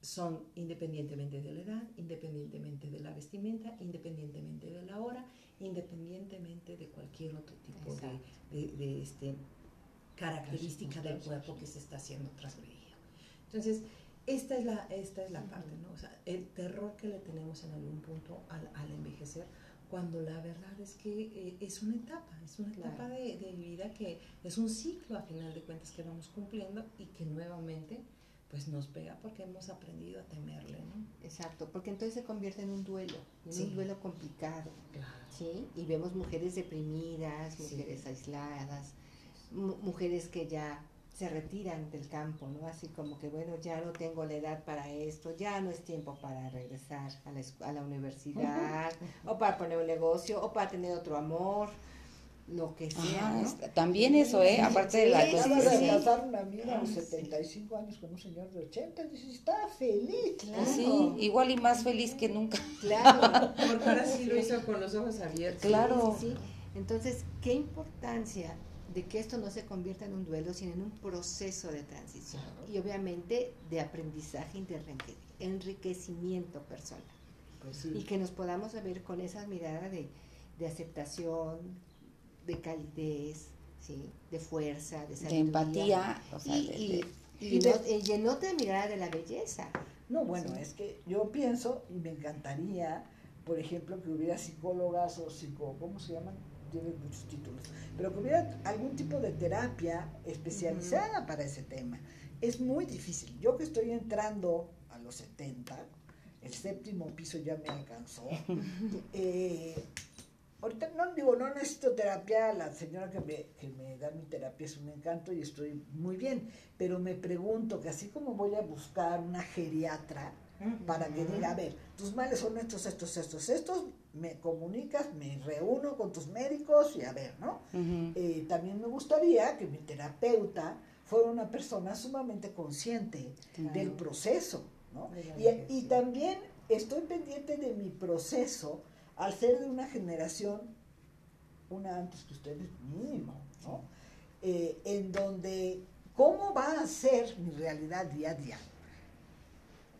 son independientemente de la edad, independientemente de la vestimenta, independientemente de la hora, independientemente de cualquier otro tipo de, de, de, este, característica del cuerpo que se está siendo transgredido. Entonces, esta es la, esta es la parte, ¿no? O sea, el terror que le tenemos en algún punto al, al envejecer, cuando la verdad es que eh, es una etapa, es una Claro. etapa de, de vida que es un ciclo a final de cuentas que vamos cumpliendo y que nuevamente pues nos pega porque hemos aprendido a temerle, ¿no? Exacto, porque entonces se convierte en un duelo, en Sí. un duelo complicado, Claro. ¿sí? Y vemos mujeres deprimidas, Sí. mujeres aisladas, mu- mujeres que ya se retiran del campo, ¿no? Así como que, bueno, ya no tengo la edad para esto, ya no es tiempo para regresar a la, escu- a la universidad, o para poner un negocio, o para tener otro amor, lo que sea, Ajá, ¿no? también eso, ¿eh? Sí, Aparte de la sí, Acaba cuestión. de sí. casar una amiga Ah, de sí. 75 años con un señor de 80 y dice, está feliz. Claro. Sí, igual y más feliz que nunca. Claro. Porque ahora sí lo hizo con los ojos abiertos. Claro. Sí, sí, sí. Entonces, qué importancia de que esto no se convierta en un duelo, sino en un proceso de transición. Claro. Y obviamente de aprendizaje y de enrique- enriquecimiento personal. Pues sí. Y que nos podamos ver con esa mirada de, de aceptación, de calidez, ¿sí? de fuerza, de De sabiduría. empatía, o sea, y, de- y, de- y y de- no- otra mirada de la belleza. No, bueno, Sí. es que yo pienso y me encantaría, por ejemplo, que hubiera psicólogas o psico, ¿cómo se llaman? Tienen muchos títulos, pero que hubiera algún tipo de terapia especializada para ese tema. Es muy difícil. Yo que estoy entrando a los 70, el séptimo piso ya me alcanzó. eh, ahorita no digo, no necesito terapia, la señora que me, que me da mi terapia es un encanto y estoy muy bien, pero me pregunto que así como voy a buscar una geriatra para que diga, a ver, tus males son estos, estos, estos, estos, me comunicas, me reúno con tus médicos y a ver, ¿no? Eh, también me gustaría que mi terapeuta fuera una persona sumamente consciente Claro. del proceso, ¿no? Y, y también estoy pendiente de mi proceso al ser de una generación, una antes que ustedes mínimo, ¿no? Eh, en donde, ¿cómo va a ser mi realidad día a día?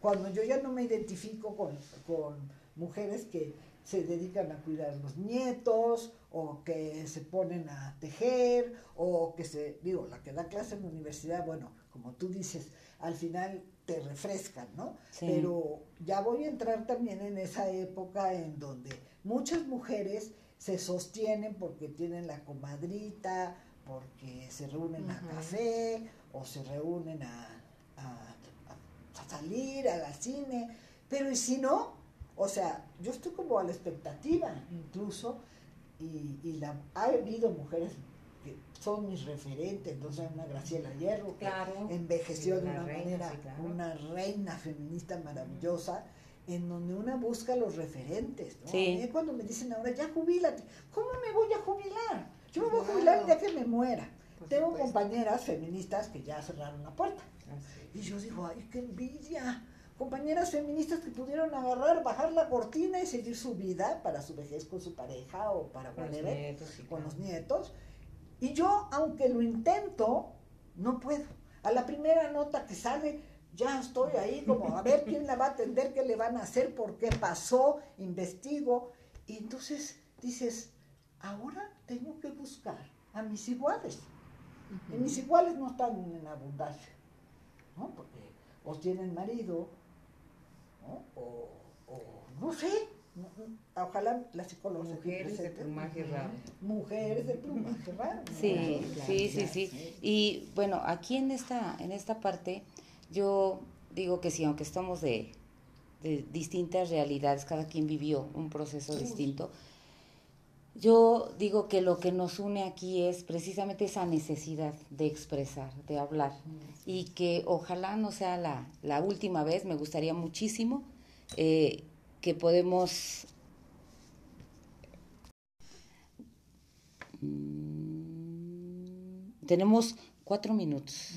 Cuando yo ya no me identifico con, con mujeres que se dedican a cuidar los nietos o que se ponen a tejer o que se, digo, la que da clase en la universidad, bueno, como tú dices, al final te refrescan, ¿no? Pero ya voy a entrar también en esa época en donde muchas mujeres se sostienen porque tienen la comadrita, porque se reúnen a café o se reúnen a, a, salir, a la cine, pero y si no, o sea, yo estoy como a la expectativa incluso, y, y la, ha habido mujeres que son mis referentes, entonces una Graciela Hierro, que envejeció de una manera, una reina feminista maravillosa, en donde una busca los referentes. ¿no? cuando me dicen ahora, ya jubílate, ¿cómo me voy a jubilar? Yo me voy a jubilar ya que me muera. Tengo compañeras feministas que ya cerraron la puerta. Y yo digo, ay, qué envidia. Compañeras feministas que pudieron agarrar, bajar la cortina y seguir su vida para su vejez con su pareja o para con, los nietos, con los nietos. Y yo, aunque lo intento, no puedo. A la primera nota que sale, ya estoy ahí como a ver quién la va a atender, qué le van a hacer, por qué pasó, investigo. Y entonces dices, ahora tengo que buscar a mis iguales. Y mis iguales no están en abundancia, ¿no? Porque o tienen marido, ¿no? O, no sé, ojalá la psicóloga mujeres de plumaje raro. Mujeres de plumaje raro. Sí sí sí sí. y bueno aquí en esta en esta parte yo digo que sí, aunque estamos de, distintas realidades, cada quien vivió un proceso distinto, yo digo que lo que nos une aquí es precisamente esa necesidad de expresar, de hablar, y que ojalá no sea la, última vez, me gustaría muchísimo eh, que podemos... Mm, tenemos cuatro minutos.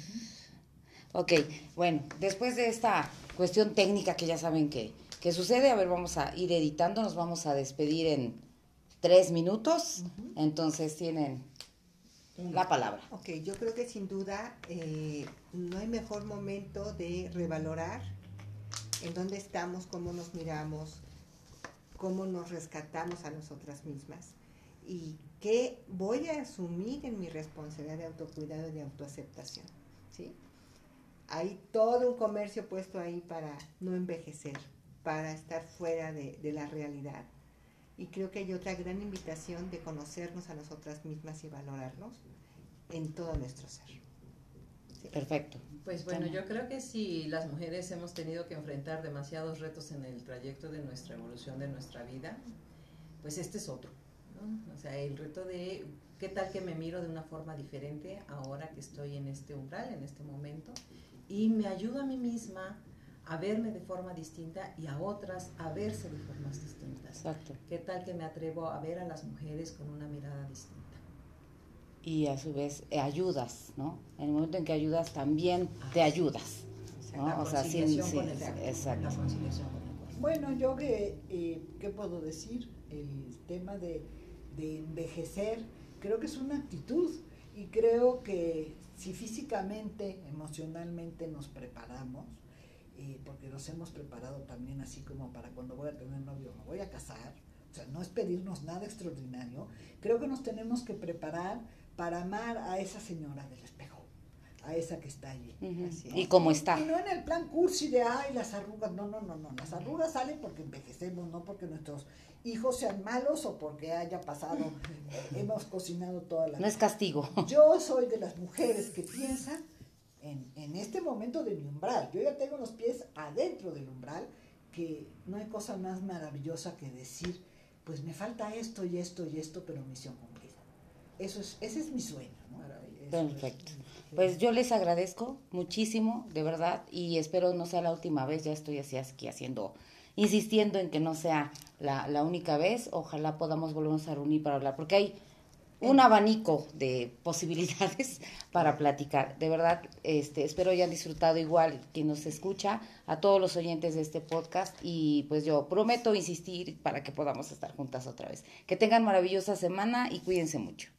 Ok, bueno, después de esta cuestión técnica que ya saben que, sucede, a ver, vamos a ir editando, nos vamos a despedir en tres minutos, entonces tienen la palabra. Ok, yo creo que sin duda eh, no hay mejor momento de revalorar en dónde estamos, cómo nos miramos, cómo nos rescatamos a nosotras mismas y qué voy a asumir en mi responsabilidad de autocuidado y de autoaceptación. ¿sí? hay todo un comercio puesto ahí para no envejecer, para estar fuera de, la realidad. Y creo que hay otra gran invitación de conocernos a nosotras mismas y valorarnos en todo nuestro ser. Perfecto. Pues bueno, yo creo que si las mujeres hemos tenido que enfrentar demasiados retos en el trayecto de nuestra evolución, de nuestra vida, pues este es otro. O sea, el reto de qué tal que me miro de una forma diferente ahora que estoy en este umbral, en este momento, y me ayuda a mí misma a verme de forma distinta y a otras a verse de formas distintas. Exacto. ¿Qué tal que me atrevo a ver a las mujeres con una mirada distinta? Y a su vez eh, ayudas, ¿no? En el momento en que ayudas también te ayudas. ¿no? o sea, sí, sí, exacto. Bueno, yo que, eh, ¿qué puedo decir? El tema de, de envejecer, creo que es una actitud y creo que si físicamente, emocionalmente nos preparamos, eh, porque nos hemos preparado también así como para cuando voy a tener novio, me voy a casar, o sea, no es pedirnos nada extraordinario, creo que nos tenemos que preparar para amar a esa señora del espejo, a esa que está allí. Y cómo está. Y no en el plan cursi de, ay, las arrugas, no, no, no, no, las arrugas salen porque envejecemos, no porque nuestros hijos sean malos o porque haya pasado, eh, hemos cocinado toda la... No es castigo. Yo soy de las mujeres que piensan en, en, este momento de mi umbral. Yo ya tengo los pies adentro del umbral, que no hay cosa más maravillosa que decir, pues me falta esto y esto y esto, pero misión cumplida. Eso es, ese es mi sueño. Perfecto. Pues yo les agradezco muchísimo, de verdad, y espero no sea la última vez, ya estoy así aquí haciendo insistiendo en que no sea la, la única vez. Ojalá podamos volvernos a reunir para hablar, porque hay un abanico de posibilidades para platicar. De verdad, este, espero hayan disfrutado igual quien nos escucha, a todos los oyentes de este podcast y pues yo prometo insistir para que podamos estar juntas otra vez. Que tengan maravillosa semana y cuídense mucho.